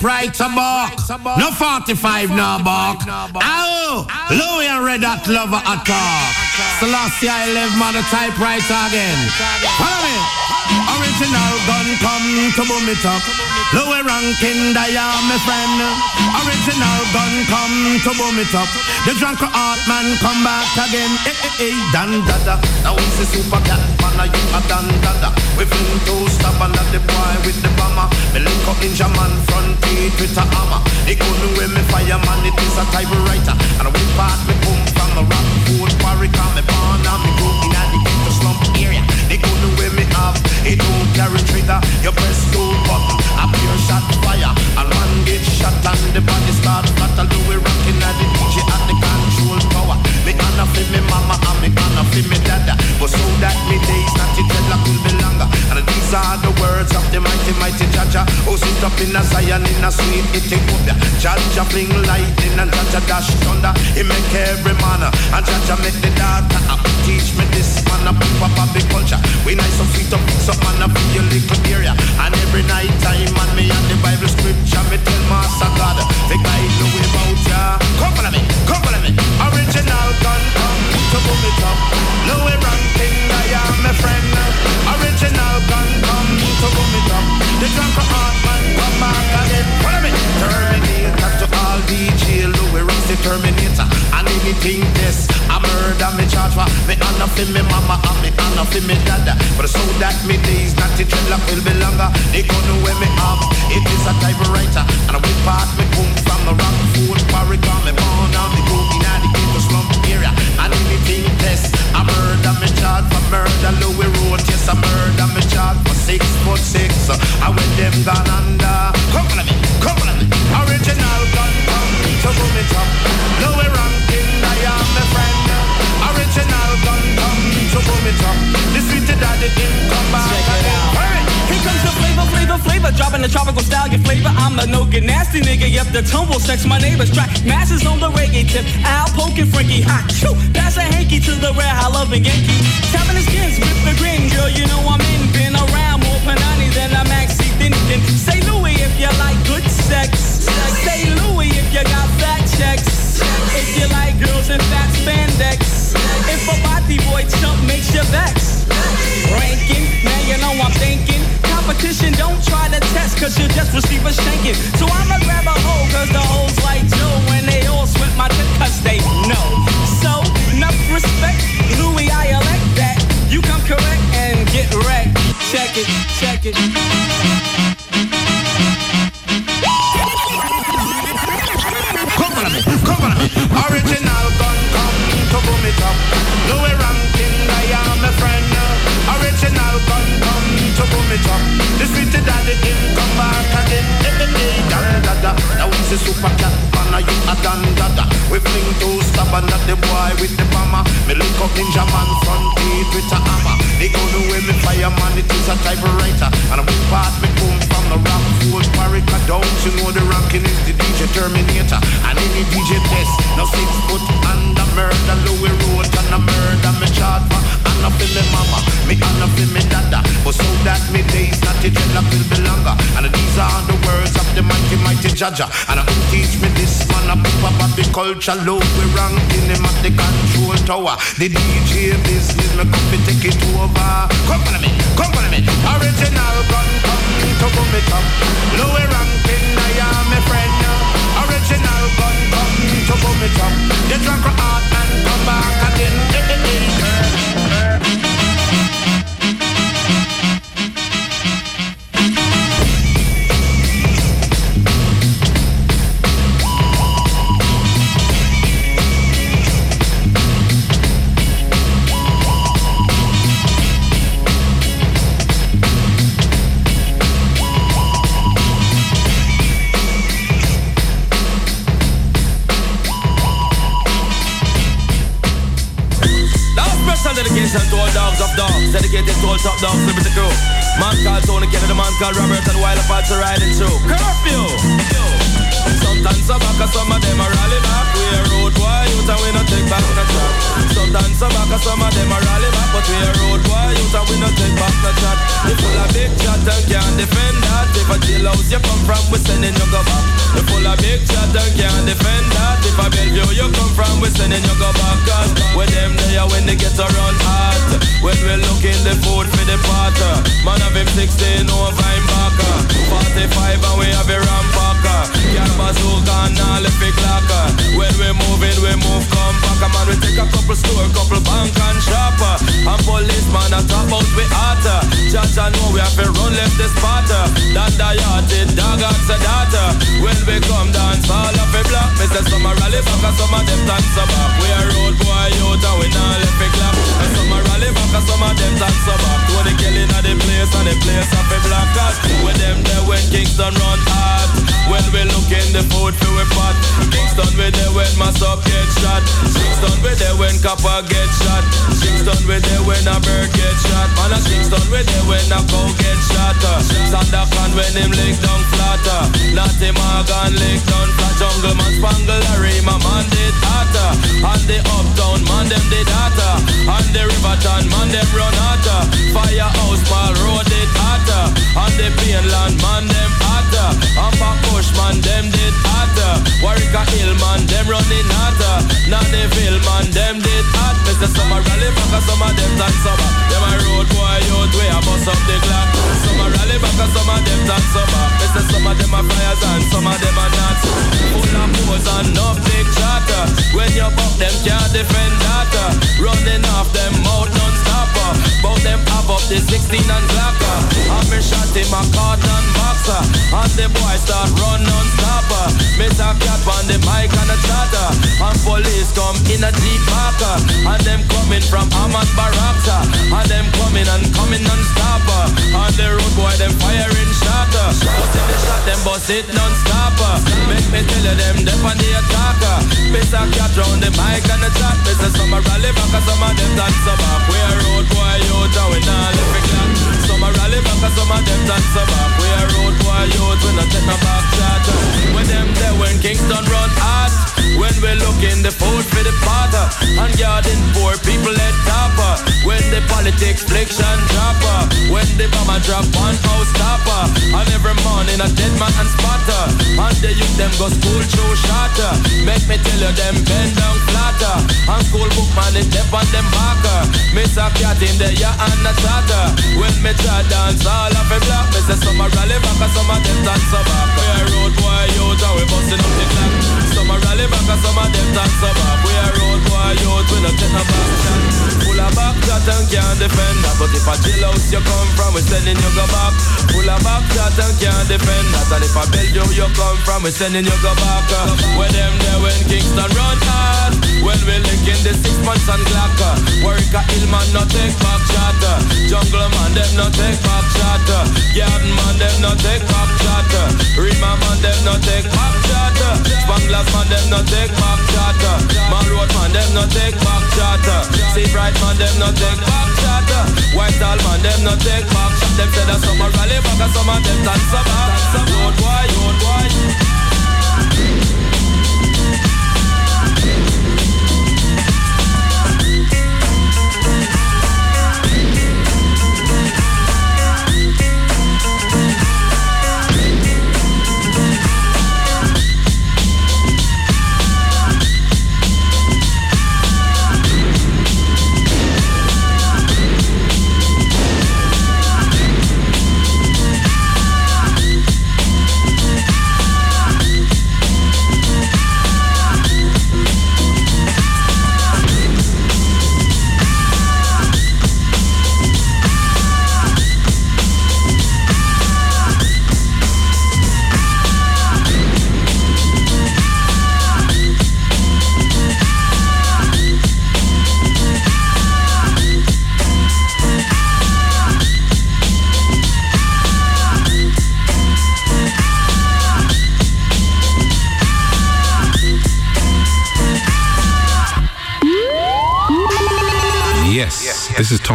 The typewriter bark. No 45 no bark. Ow! Louis and Red Hot Lover attack. Selassie I live man the typewriter again. Follow me. Original gun come to boom it up. Lower ranking dial my friend. Original gun come to boom it up. The drunk art man come back again. Eh eh eh. Dan dada. Now it's the super cat man. Are you a dan dada? We fling to stop and the boy with the bomber. Me link up Ninjaman front teeth with a hammer. They couldn't wear me fireman. It is a typewriter. And we part me boom from the rock food quarry. Come me born and me grow It don't carry trigger. You press two button. A pure shot fire. And one get shot and the body start flutter. Do we rocking at the DJ at the control tower. Me honor for me mama and me honor for me dada. But so that me days not these are the words of the mighty, mighty Jaja. Who sit up in a Zion in a sweet Ethiopia. Jaja fling lightning and Jaja dash thunder. He make every man and Jaja make the data. up. Uh, teach me this man a up a big culture. We nice so sweet up, so man up your little area. And every night time man me and the Bible scripture me tell Master God. The guy know about ya. Come follow me, come follow me. Original gun come to boom it up. Ranking, I am back again. Follow me. Terminator to all DJ Louis Ross the Terminator. And anything this, I murder me charge for. Me honor for me mama and me honor for me dada. But so that me days not to dreadlock will be longer. They gonna wear me off. It is a typewriter. And we part me boom from the rock food quarry. Come me born and me go in the ghetto slump area. And anything test, I murder me charge for murder. Louis Road, yes, I murder me charge six foot six. I went them down under. Come follow me, come follow me. Original gun come to boom it up. Louis ranking, I am my friend. Original gun come to boom it up. The sweet daddy in come back. Hurry. Here comes the flavor, flavor, flavor. Dropping the tropical style, your flavor. I'm I'm no get nasty nigga. Yep, the tumble sex. My neighbors track masses on the reggae tip. Al poking Frankie hot. Choo, that's a hanky to the rare. I love Yankee. Tapping his skins with the grin, girl. You know I'm in. Been around panani than a maxi thinking. Say Louis if you like good sex. Say Louis if you got fat checks. If you like girls in fat spandex. If a body boy chump makes you vex. Ranking, now you know I'm thinking. Competition, don't try to test, cause you just receive a shanking. So I'ma grab a hoe, cause the hoes like Joe, when they all sweat my dick, cause they know. So, enough respect, Louis, I elect that. You come correct and get wrecked. Check it, check it. Come on, come on. Original gun come to boom it up. Louie Rankin, I am a friend. Original gun come to boom it up. The sweet daddy him come back again. Every day, dan dada. Now he's a super cat, and you a dan dada. We fling two stab and the boy with the bomber. Me look up Ninjaman front teeth with a hammer. They go to where me fireman, it is a typewriter. And we part me boom from the rock fool Parika. Don't you know the ranking is the DJ Terminator? And any DJ test, no six foot under murder. Louis Road and a murder me chart for. And a feel me mama, me and a feel me dada. But so that me days not to tell will be longer. And these are the words of the mighty, mighty Jaja. And I who teach me this man, a poop about the culture. Low we ranking him at the control tower. The DJ business, me come to take it over. Come on me, come on me. Original gun, come to boom it up. Louis ranking, I am to boom it up. The drunk out and come back again. Eh, eh, eh. Dedicated to all top dogs, liberty crew. Man called Tony Kennedy, man called Robert, and while apart to riding through. Curfew! Sometimes some back, and some of them are rally back. We a road boy, youth and we no take back no chat. Sometimes some back, and some of them are rally back, but we a road and we no take back no chat. You full of big chat and can't defend that. If a jailhouse you come from, we sending you go back. You full of big chat and can't defend that. If a Bellevue you come from, we sending you go back. Cause when them there, when they get around hot. When we look in the food for the pot. Man have him 16 over him back. 45 and we have a rampacker. Can't bazooka and all the big locker. When we moving, we move come back. Man, we take a couple store, couple bank and shopper. And policeman a top out we hotter. Judge I know we have to run left the spotter. Yachted, dog data. Uh. When we come dance, all of the block. Some a rally back and some of them dance a back. We a road boy out and we not left it clap. And some a rally back and some of them dance a back. To the killing of the place and the place of the blockers. When them there when Kingston run hard. When we look in the food for we pot. Kingston we there when my sub get shot. Kingston we there when copper get shot. Kingston we there when a bird get shot. Man a Kingston we there when a cow get shot. Uh. Sandakan when him lick down flatter. Uh. Natty Morgan lick down flat. Jungle man spangle Larry my man did hotter. Uh. And the uptown man them did hotter. And the Riverton man them run hotter. Firehouse mall road did hotter. And the Plainland man them hotter. And back man them did hotter. Warwick Hill man them running hotter. Nannyville man them did hot. Mr. Summer rally back some of them dance a road boy out way I bust up the clock. Some a rally back and some of them dance over. Mr. Some of them are fires and some of them are not. Full of pose and no big chatter. When you buck them can't defend data. Uh. Running off them mouth non-stopper. Bout them have up the 16 and blacker. And me shot him a cordon boxer. And the boy start run non-stopper. Miss a cat on the mic and a chatter. And police come in a deep marker. And them coming from Ahmad Barakta. And them coming and coming non-stopper. And the road boy them firing shatter. But if they shot them bust it non-stopper. Make me tell you them them on the attacker. Miss a cat round the mic and the chat. Miss a summer rally back and some of them dance back. We a road boy out and we not clock. Some a rally back and some a death and some back. We a road boy youth, when I take a back shot. When them there when Kingston run hot When we looking the food for the potter And guarding poor people at topper. When the politics fliction dropper When the bomber drop one house topper And every morning a dead man and spotter. And the youth them go school show shatter. Make me tell you them bend down flatter. And school book man is deaf on them marker. Miss a cat in the yard and a tatter. When me try dance all of a block. Me say some a rally back and some of them dance a back. We a road boy youth and we busting up the clock. Some a rally back and some of them dance a back. We a road boy youth we no take no back of back shot and can't defend that. But if a jail house you come from, we sending you go back. Full of back shot and can't defend that. And if a Belgium you come from, we sending you go back. Where them there when Kingston run hard. When we link in the six months and Glock. uh, Work a hill man no take back shot. Jungle man them no take back shot. Garden man them no take back shot. Rima man them no take back shot. Spanglers man them no take back shot. uh, Man them no take back shot. See bright man them no take back shot. uh, White tall man them no take back shot. Them some a rally back and some of them dance a back. Road boy, road boy.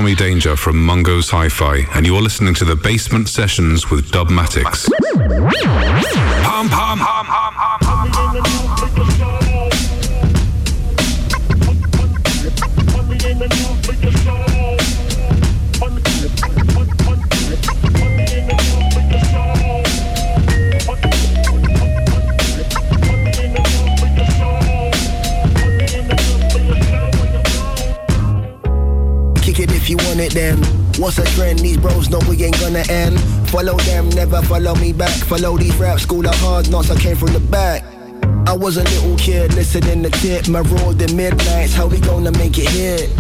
Tommy Danger from Mungo's Hi-Fi, and you're listening to the Basement Sessions with Dubmatix. Pom What's a trend? These bros know we ain't gonna end. Follow them, never follow me back. Follow these rap school of hard knocks, I came from the back. I was a little kid listening to tip, my roll the midnights. How we gonna make it hit?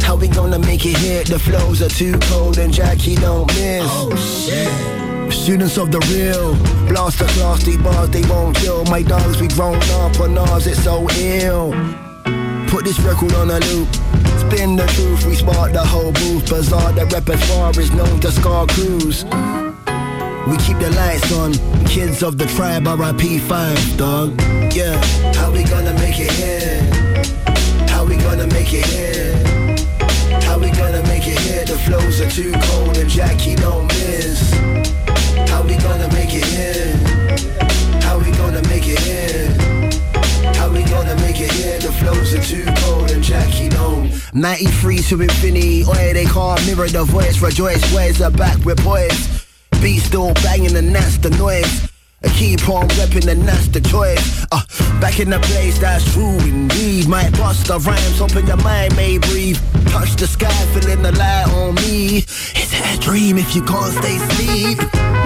How we gonna make it hit? The flows are too cold and Jackie don't miss. Oh shit. Students of the real, blast the class, these bars they won't kill. My dogs, we grown up on ours, it's so ill. Put this record on a loop. Spin the truth, we spark the whole booth. Bizarre, the repertoire is known to scar crews. We keep the lights on. Kids of the tribe, RIP 5, dog. Yeah. How we gonna make it here? How we gonna make it here? How we gonna make it here? The flows are too cold and Jackie don't miss. How we gonna make it here? How we gonna make it here? It here? The flows are too cold and Jackie don't. 93 to infinity, oi, they can't mirror the voice. Rejoice, where's the back? We're boys. Beat still banging and that's the noise. I keep on repping and that's the choice. Uh, back in the place that's true indeed. Might bust the rhymes, open your mind, may breathe. Touch the sky, feeling the light on me. Is it a dream if you can't stay asleep?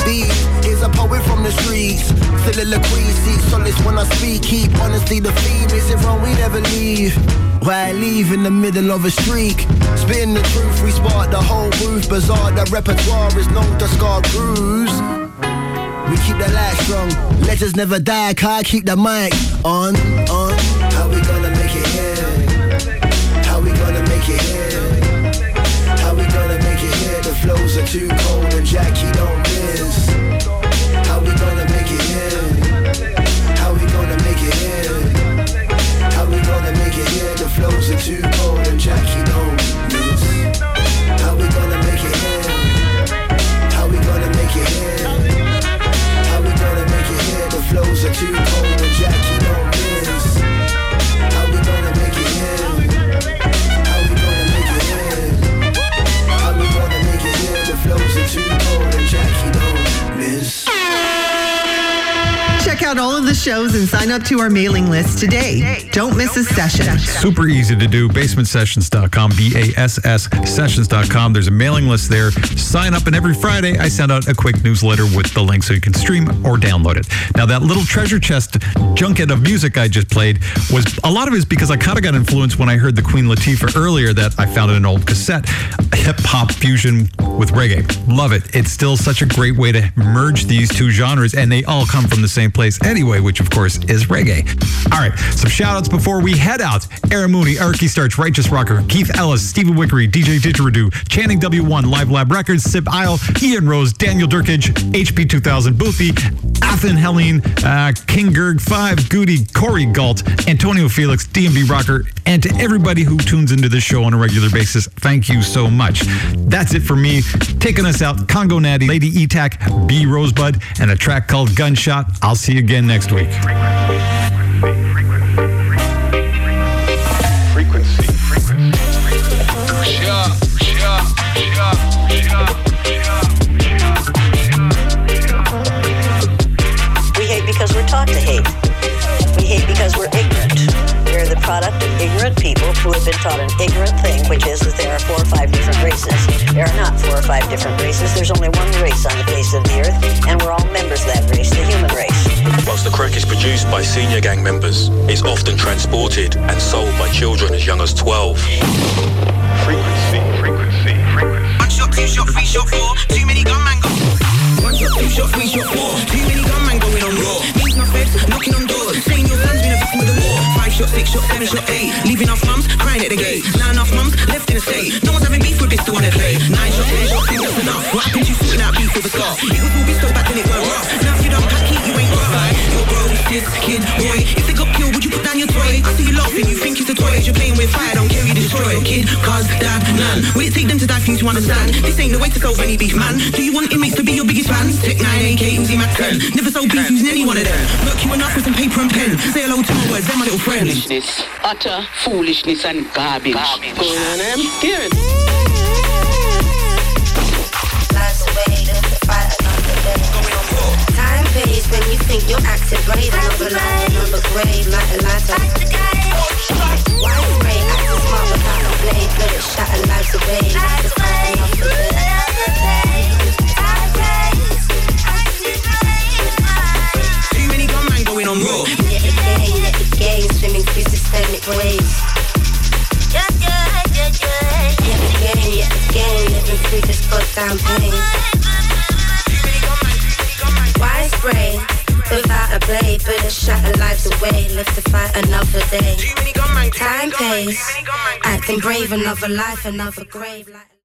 Beat is a poet from the streets. Soliloquy, seek solace when I speak. Keep honesty the theme. Is it wrong? We never leave. Why leave in the middle of a streak? Spin the truth, we spark the whole booth. Bizarre, the repertoire is known to scar crews. We keep the light strong. Legends never die, car keep the mic on, on. How we gonna make it here? How we gonna make it here? How we gonna make it here? The flows are too cold and sign up to our mailing list today. Don't miss a session. Super easy to do. BasementSessions.com, B A S S Sessions.com. There's a mailing list there. Sign up, and every Friday I send out a quick newsletter with the link so you can stream or download it. Now, that little treasure chest junket of music I just played was a lot of it is because I kind of got influenced when I heard the Queen Latifah earlier that I found in an old cassette. Hip hop fusion with reggae. Love it. It's still such a great way to merge these two genres, and they all come from the same place anyway, which of course is reggae. All right, some shout outs before we head out. Aaron Mooney, Erky Starch, Righteous Rocker, Keith Ellis, Stephen Wickery, DJ Didgeridoo, Channing W1, Live Lab Records, Sip Isle, Ian Rose, Daniel Durkage, HP 2000 Boothie, Athen Helene, uh, King Gerg 5, Goody, Corey Galt, Antonio Felix, DMB Rocker, and to everybody who tunes into this show on a regular basis, thank you so much. That's it for me. Taking us out, Congo Natty, Lady E-Tac, B Rosebud, and a track called Gunshot. I'll see you again next week. We people who have been taught an ignorant thing, which is that there are four or five different races. There are not four or five different races. There's only one race on the face of the earth, and we're all members of that race, the human race. Once the crack is produced by senior gang members, it's often transported and sold by children as young as 12. Frequency, frequency, frequency. One shot, two shot, three shot, four. Too many gunmen go. One shot, two shot, three shot, four. Too many gunmen going on raw. Meet my feds, knocking on doors, shot, six shot, seven shot, eight. Leaving off mums, crying at the gate. Nine off mums, left in the state. No one's having beef with this to wanna play. Nine shot, ten shot, think that's enough. What happened you sorting out beef with a scar? It was all so back then it weren't rough. Now if you don't pack it, you ain't rough. You're bro, sis, kid, boy. If they got killed, would you put down your toy? I see you laughing, you think it's a toy. You're playing with fire, don't destroy it. Kid, cuz, dad, none. Will it take them to die for you to understand? This ain't the way to solve any beef, man. Do you want inmates to be your biggest fan? Tech 9, AK, Uzi, Mac 10. Never sold beef using any one of them. Look you enough with some paper and pen. Say hello to my words, they're my little friends. Foolishness, utter foolishness and garbage. Going on, em? Hear it. Life's a way to fight another day. Time when you think you're acting great. Another life, another grave, like a lifetime. Why spray acting smart without a blade? Let it shatter lives away. Life's a fight another Too many gunmen going on raw. Yet again, yet again, swimming through systemic waves. Yet again, yet again, living through this goddamn pain. Why spray without a blade? But it shatter lives away. Live to fight another day. Time pays. Acting brave, another life, another grave. Like